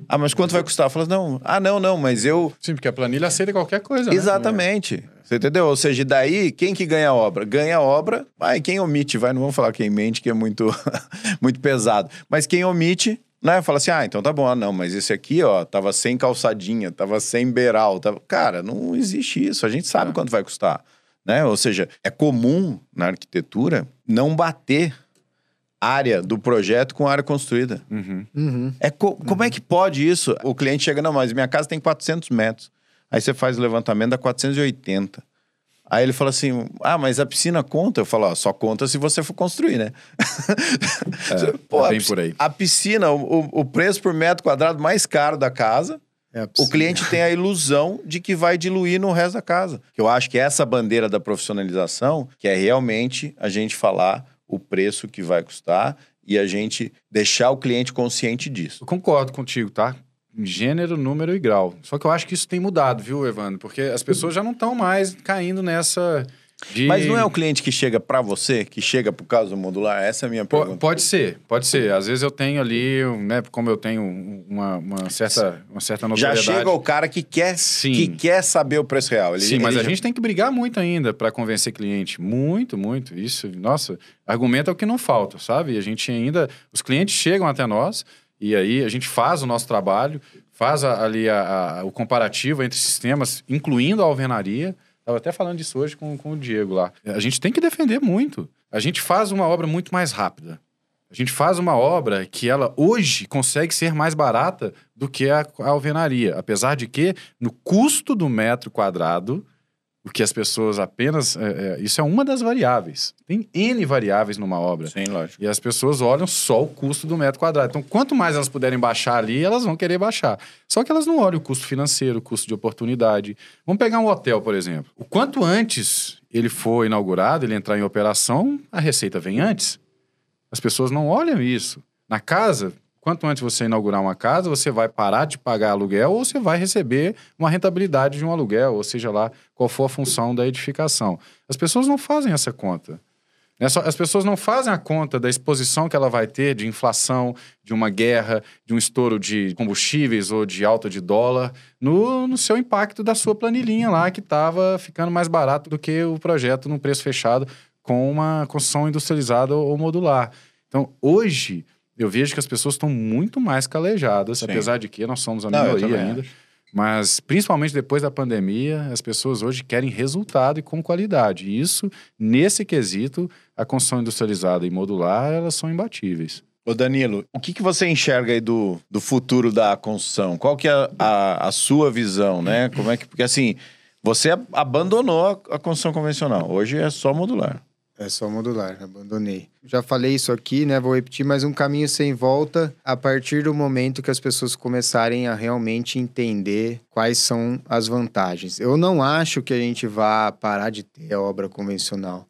Ah, mas quanto vai custar? Eu falo, não, ah, não, não, mas eu. Sim, porque a planilha aceita qualquer coisa. né? Exatamente. Você entendeu? Ou seja, daí, quem que ganha a obra? Ganha a obra, vai, quem omite, vai, não vamos falar quem mente, que é muito, <laughs> muito pesado. Mas quem omite, né, fala assim, ah, então tá bom, ah, não, mas esse aqui, ó, tava sem calçadinha, tava sem beiral, tava... Cara, não existe isso, a gente sabe quanto vai custar, né? Ou seja, é comum na arquitetura não bater área do projeto com área construída. Uhum. Uhum. É co- Como é que pode isso? O cliente chega, não, mas minha casa tem 400 metros. Aí você faz o levantamento, dá 480. Aí ele fala assim, ah, mas a piscina conta? Eu falo, ó, só conta se você for construir, né? <laughs> é a bem pisc- por aí. A piscina, o, o- preço por metro quadrado mais caro da casa, É a o cliente tem a ilusão de que vai diluir no resto da casa. Eu acho que essa bandeira da profissionalização, que é realmente a gente falar o preço que vai custar e a gente deixar o cliente consciente disso. Eu concordo contigo, tá? Gênero, número e grau. Só que eu acho que isso tem mudado, viu, Evandro? Porque as pessoas já não estão mais caindo nessa de... Mas não é o cliente que chega pra você, que chega por causa do modular? Essa é a minha pergunta. Pode ser, pode ser. Às vezes eu tenho ali, né, como eu tenho uma, uma certa, uma certa Já notoriedade. chega o cara que quer, Sim. que quer saber o preço real. Ele- Sim, mas a já- gente tem que brigar muito ainda para convencer cliente. Muito, muito. Isso, nossa, argumento é o que não falta, sabe? A gente ainda. Os clientes chegam até nós e aí a gente faz o nosso trabalho, faz a- ali a- a- o comparativo entre sistemas, incluindo a alvenaria. Estava até falando disso hoje com, com o Diego lá. A gente tem que defender muito. A gente faz uma obra muito mais rápida. A gente faz uma obra que ela hoje consegue ser mais barata do que a, a alvenaria. Apesar de que, no custo do metro quadrado, o que as pessoas apenas. é, é, isso é uma das variáveis. Tem N variáveis numa obra. Sim, lógico. E as pessoas olham só o custo do metro quadrado. Então, quanto mais elas puderem baixar ali, elas vão querer baixar. Só que elas não olham o custo financeiro, o custo de oportunidade. Vamos pegar um hotel, por exemplo. O quanto antes ele for inaugurado, ele entrar em operação, a receita vem antes. As pessoas não olham isso. Na casa, quanto antes você inaugurar uma casa, você vai parar de pagar aluguel ou você vai receber uma rentabilidade de um aluguel, ou seja lá qual for a função da edificação. As pessoas não fazem essa conta. Né? As pessoas não fazem a conta da exposição que ela vai ter de inflação, de uma guerra, de um estouro de combustíveis ou de alta de dólar no, no seu impacto da sua planilhinha lá, que estava ficando mais barato do que o projeto num preço fechado com uma construção industrializada ou modular. Então, hoje, eu vejo que as pessoas estão muito mais calejadas, Sim. apesar de que nós somos a minoria ainda. acho. Mas, principalmente depois da pandemia, as pessoas hoje querem resultado e com qualidade. E isso, nesse quesito, a construção industrializada e modular, elas são imbatíveis. Ô Danilo, o que, que você enxerga aí do, do futuro da construção? Qual que é a, a, a sua visão, né? Como é que... Porque assim, você ab- abandonou a, a construção convencional. Hoje é só modular. É só modular, abandonei. Já falei isso aqui, né? Vou repetir, mas um caminho sem volta a partir do momento que as pessoas começarem a realmente entender quais são as vantagens. Eu não acho que a gente vá parar de ter a obra convencional,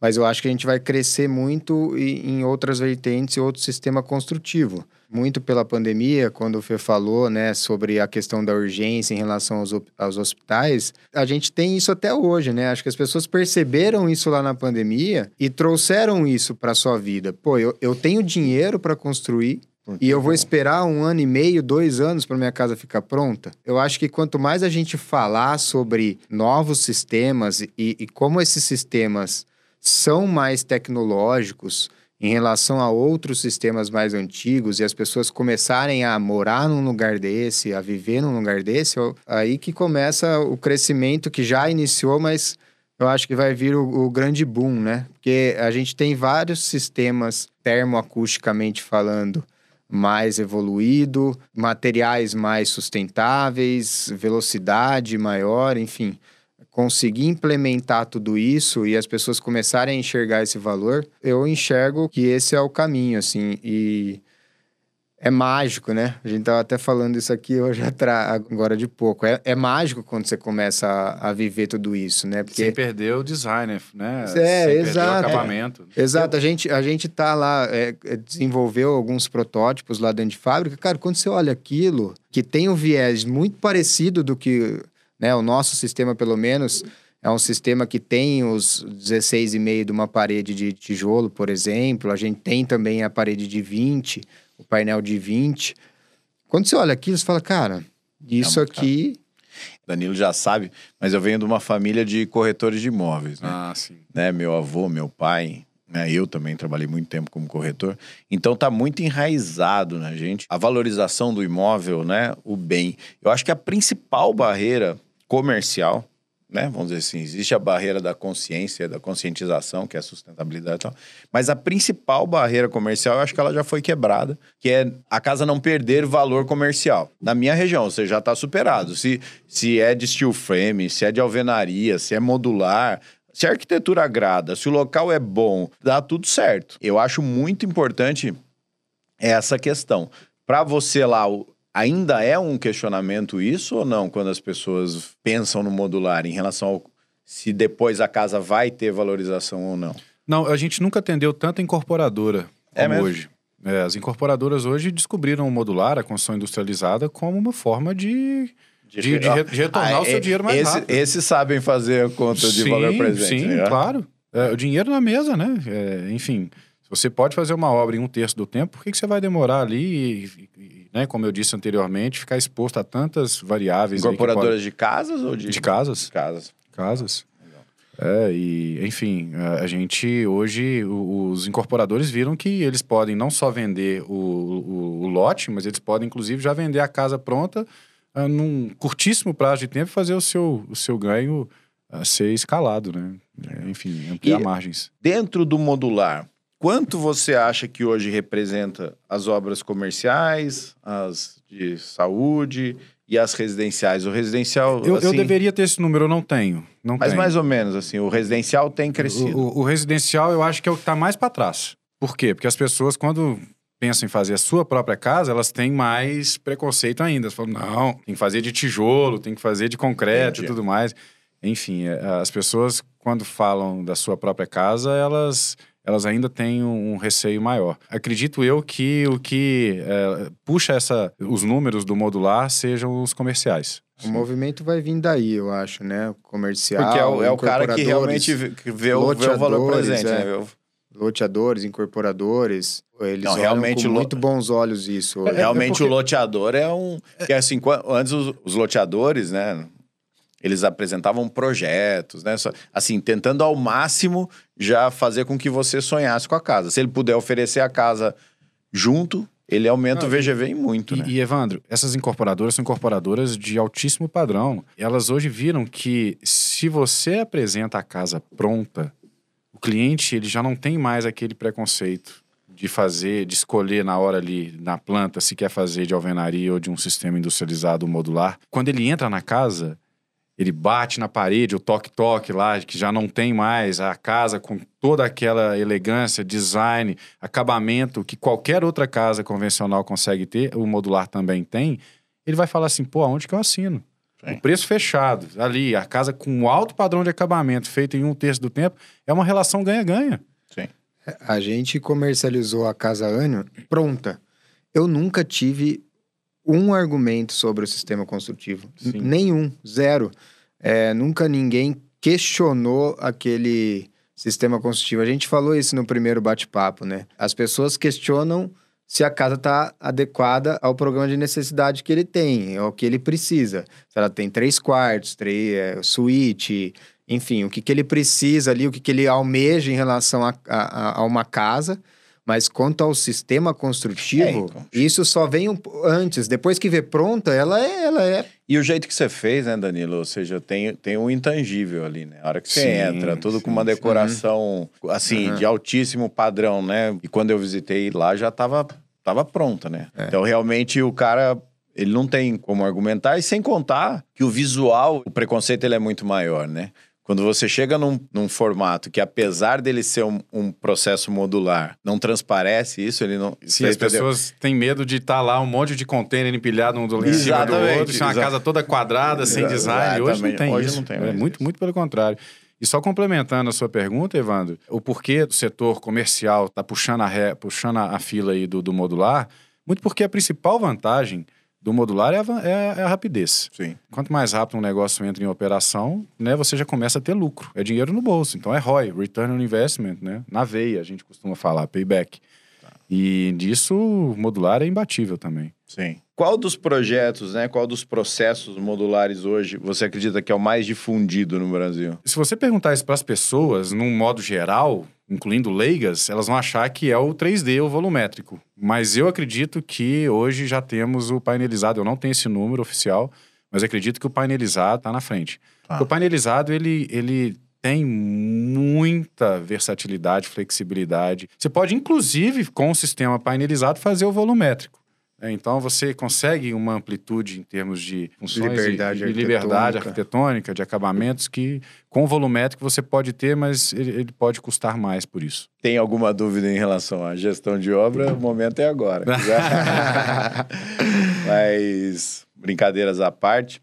mas eu acho que a gente vai crescer muito em outras vertentes e outro sistema construtivo. Muito pela pandemia, quando o Fê falou, né, sobre a questão da urgência em relação aos, aos hospitais, a gente tem isso até hoje, né? Acho que as pessoas perceberam isso lá na pandemia e trouxeram isso para sua vida. Pô, eu, eu tenho dinheiro para construir, e eu vou esperar um ano e meio, dois anos para minha casa ficar pronta? Eu acho que quanto mais a gente falar sobre novos sistemas e, e como esses sistemas são mais tecnológicos em relação a outros sistemas mais antigos e as pessoas começarem a morar num lugar desse, a viver num lugar desse, aí que começa o crescimento que já iniciou, mas eu acho que vai vir o, o grande boom, né? Porque a gente tem vários sistemas termoacusticamente falando mais evoluído, materiais mais sustentáveis, velocidade maior, enfim conseguir implementar tudo isso e as pessoas começarem a enxergar esse valor, eu enxergo que esse é o caminho, assim, e é mágico, né? A gente tava até falando isso aqui hoje <laughs> agora de pouco. É, é mágico quando você começa a, a, viver tudo isso, né? Porque... Sem perder o design, né? É, Sem exato. o acabamento. É. Exato. A gente, a gente tá lá, é, é, desenvolveu alguns protótipos lá dentro de fábrica. Cara, quando você olha aquilo, que tem um viés muito parecido do que né? O nosso sistema, pelo menos, é um sistema que tem os 16,5 de uma parede de tijolo, por exemplo. A gente tem também a parede de 20, o painel de 20. Quando você olha aquilo, você fala, cara, isso é aqui... Caro. Danilo já sabe, mas eu venho de uma família de corretores de imóveis, né? Ah, sim. Né? Meu avô, meu pai, né? Eu também trabalhei muito tempo como corretor. Então tá muito enraizado na gente a valorização do imóvel, né? O bem. Eu acho que a principal barreira comercial, né? Vamos dizer assim, existe a barreira da consciência, da conscientização, que é a sustentabilidade e tal. Mas a principal barreira comercial, eu acho que ela já foi quebrada, que é a casa não perder valor comercial. Na minha região, você já está superado. Se, se é de steel frame, se é de alvenaria, se é modular, se a arquitetura agrada, se o local é bom, dá tudo certo. Eu acho muito importante essa questão. Para você lá, Ainda é um questionamento isso ou não, quando as pessoas pensam no modular em relação ao se depois a casa vai ter valorização ou não? Não, a gente nunca atendeu tanta incorporadora é como hoje. É, as incorporadoras hoje descobriram o modular, a construção industrializada, como uma forma de, de, de, de, de retornar ah, o seu é, dinheiro mais esse, rápido. Esses sabem fazer a conta de sim, valor presente. Sim, né? claro. É, o dinheiro na mesa, né? É, enfim, se você pode fazer uma obra em um terço do tempo, por que, que você vai demorar ali e, e né, como eu disse anteriormente, ficar exposto a tantas variáveis. Incorporadoras pode... de casas ou de... De casas. Casas. Casas. É, e enfim, a, gente hoje, os incorporadores viram que eles podem não só vender o, o, o lote, mas eles podem inclusive já vender a casa pronta uh, num curtíssimo prazo de tempo fazer o seu, o seu ganho uh, ser escalado, né? É, enfim, ampliar e margens. Dentro do modular, Quanto você acha que hoje representa as obras comerciais, as de saúde e as residenciais? O residencial. Eu, assim, eu deveria ter esse número, eu não tenho. Não mas tenho. mais ou menos, assim, o residencial tem crescido. O, o, o residencial eu acho que é o que está mais para trás. Por quê? Porque as pessoas, quando pensam em fazer a sua própria casa, elas têm mais preconceito ainda. Elas falam, não, tem que fazer de tijolo, tem que fazer de concreto Entendi. e tudo mais. Enfim, é, as pessoas, quando falam da sua própria casa, elas elas ainda têm um, receio maior. Acredito eu que o que é, puxa essa, os números do modular sejam os comerciais. O movimento vai vir daí, eu acho, né? Comercial. Porque é o, é o cara que realmente vê, vê, o, vê o valor presente, é. né? Loteadores, incorporadores, eles Não, realmente com muito bons olhos isso. É, <laughs> realmente é porque... o <laughs> loteador é um... Que assim, antes os, os loteadores, né? eles apresentavam projetos, né? Assim, tentando ao máximo já fazer com que você sonhasse com a casa. Se ele puder oferecer a casa junto, ele aumenta o VGV em muito, e, né? E, Evandro, essas incorporadoras são incorporadoras de altíssimo padrão. Elas hoje viram que se você apresenta a casa pronta, cliente ele já não tem mais aquele preconceito de fazer, de escolher na hora ali na planta se quer fazer de alvenaria ou de um sistema industrializado modular. Quando ele entra na casa, ele bate na parede, o toque-toque lá, que já não tem mais, a casa com toda aquela elegância, design, acabamento que qualquer outra casa convencional consegue ter, o modular também tem, ele vai falar assim, pô, aonde que eu assino? Sim. O preço fechado, ali, a casa com alto padrão de acabamento, feito em um terço do tempo, é uma relação ganha-ganha. Sim. A gente comercializou a casa Anio pronta. Eu nunca tive um argumento sobre o sistema construtivo. Nenhum, zero. É, nunca ninguém questionou aquele sistema construtivo. A gente falou isso no primeiro bate-papo, né? As pessoas questionam se a casa está adequada ao programa de necessidade que ele tem, ao que ele precisa. Se ela tem três quartos, três é, suíte, enfim, o que, que ele precisa ali, o que, que ele almeja em relação a, a, a uma casa Mas quanto ao sistema construtivo, É, então. isso só vem um, antes. Depois que vê pronta, ela é, ela é E o jeito que você fez, né, Danilo? Ou seja, tem, tem um intangível ali, né? A hora que você Sim, entra, tudo com sim, uma sim. decoração, assim, Uhum. de altíssimo padrão, né? E quando eu visitei lá, já tava, tava pronta, né? É. Então, realmente, o cara... Ele não tem como argumentar, e sem contar que o visual, o preconceito ele é muito maior, né? Quando você chega num, num formato que, apesar dele ser um, um processo modular, não transparece isso, ele não. Sim, as entendeu? pessoas têm medo de estar lá um monte de container empilhado um do, em cima do outro, é uma casa toda quadrada, sem design. Hoje não tem Hoje isso. não tem é muito, isso. muito pelo contrário. E só complementando a sua pergunta, Evandro, o porquê do setor comercial está puxando, a, ré- puxando a fila aí do, do modular, muito porque a principal vantagem do modular é a, é é a rapidez. Sim. Quanto mais rápido um negócio entra em operação, né, você já começa a ter lucro. É dinheiro no bolso. Então é ROI, Return on Investment, né? Na veia, a gente costuma falar, payback. E disso, modular é imbatível também. Sim. Qual dos projetos, né? Qual dos processos modulares hoje você acredita que é o mais difundido no Brasil? Se você perguntar isso para as pessoas, num modo geral, incluindo leigas, elas vão achar que é o 3D, o volumétrico. Mas eu acredito que hoje já temos o painelizado. Eu não tenho esse número oficial, mas acredito que o painelizado está na frente. Tá. O painelizado, ele, ele tem muita versatilidade, flexibilidade. Você pode, inclusive, com o sistema painelizado, fazer o volumétrico. É, Então, você consegue uma amplitude em termos de funções e- Liberdade de liberdade arquitetônica. arquitetônica, de acabamentos, que com o volumétrico você pode ter, mas ele, ele pode custar mais por isso. Tem alguma dúvida em relação à gestão de obra? O momento é agora. <laughs> <laughs> Mas, brincadeiras à parte.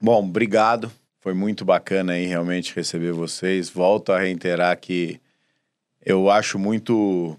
Bom, obrigado. Foi muito bacana aí realmente receber vocês. Volto a reiterar que eu acho muito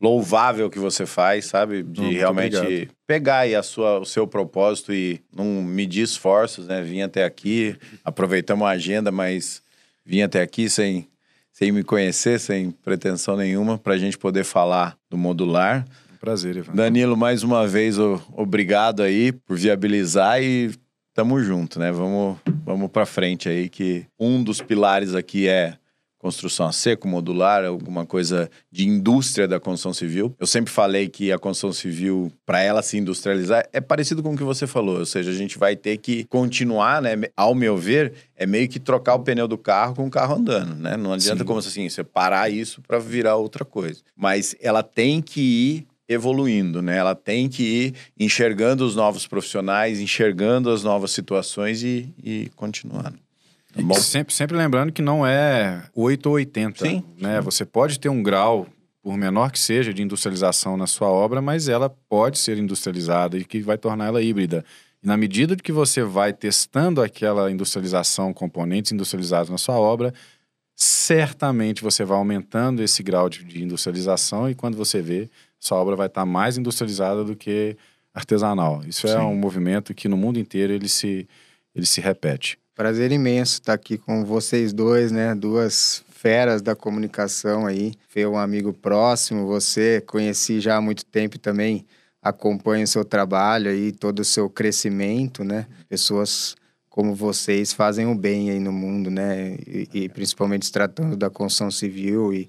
louvável o que você faz, sabe? De muito realmente obrigado. pegar aí a sua, o seu propósito e não medir esforços, né? Vim até aqui, aproveitamos a agenda, mas vim até aqui sem, sem me conhecer, sem pretensão nenhuma, para a gente poder falar do modular. Prazer, Ivan. Danilo, mais uma vez, obrigado aí por viabilizar e tamo junto, né? Vamos, vamos para frente aí, que um dos pilares aqui é construção a seco, modular, alguma coisa de indústria da construção civil. Eu sempre falei que a construção civil, para ela se industrializar, é parecido com o que você falou, ou seja, a gente vai ter que continuar, né? Ao meu ver, é meio que trocar o pneu do carro com o carro andando, né? Não adianta Sim. como assim, você parar isso para virar outra coisa. Mas ela tem que ir evoluindo, né? Ela tem que ir enxergando os novos profissionais, enxergando as novas situações e, e continuando. Tá bom? Sempre, sempre lembrando que não é 8 ou 80. Sim, Né? Você pode ter um grau, por menor que seja, de industrialização na sua obra, mas ela pode ser industrializada e que vai tornar ela híbrida. E na medida que você vai testando aquela industrialização, componentes industrializados na sua obra, certamente você vai aumentando esse grau de, de industrialização e quando você vê, sua obra vai estar mais industrializada do que artesanal. Isso é Sim. um movimento que no mundo inteiro ele se, ele se repete. Prazer imenso estar aqui com vocês dois, né? Duas feras da comunicação aí. Fê é um amigo próximo, você conheci já há muito tempo também acompanho o seu trabalho aí, todo o seu crescimento, né? Pessoas como vocês fazem o bem aí no mundo, né? E, e principalmente se tratando da construção civil e,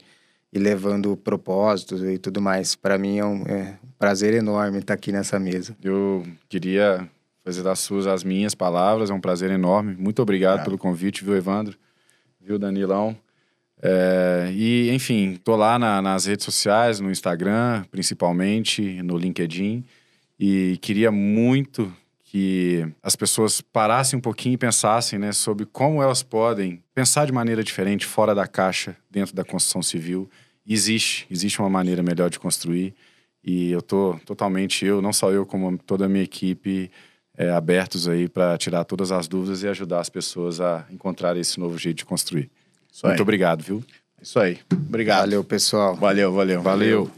e levando propósitos e tudo mais. Para mim é um, é um prazer enorme estar aqui nessa mesa. Eu queria fazer das suas as minhas palavras, é um prazer enorme. Muito obrigado Ah. pelo convite, viu, Evandro? Viu, Danilão? É, e, enfim, tô lá na- nas redes sociais, no Instagram, principalmente, no LinkedIn, e queria muito que as pessoas parassem um pouquinho e pensassem né, sobre como elas podem pensar de maneira diferente, fora da caixa, dentro da construção civil. E existe, existe uma maneira melhor de construir. E eu tô totalmente, eu, não só eu, como toda a minha equipe, é, abertos aí para tirar todas as dúvidas e ajudar as pessoas a encontrar esse novo jeito de construir. Isso aí. Muito obrigado, viu? Isso aí. Obrigado. Valeu, pessoal. Valeu, valeu. Valeu.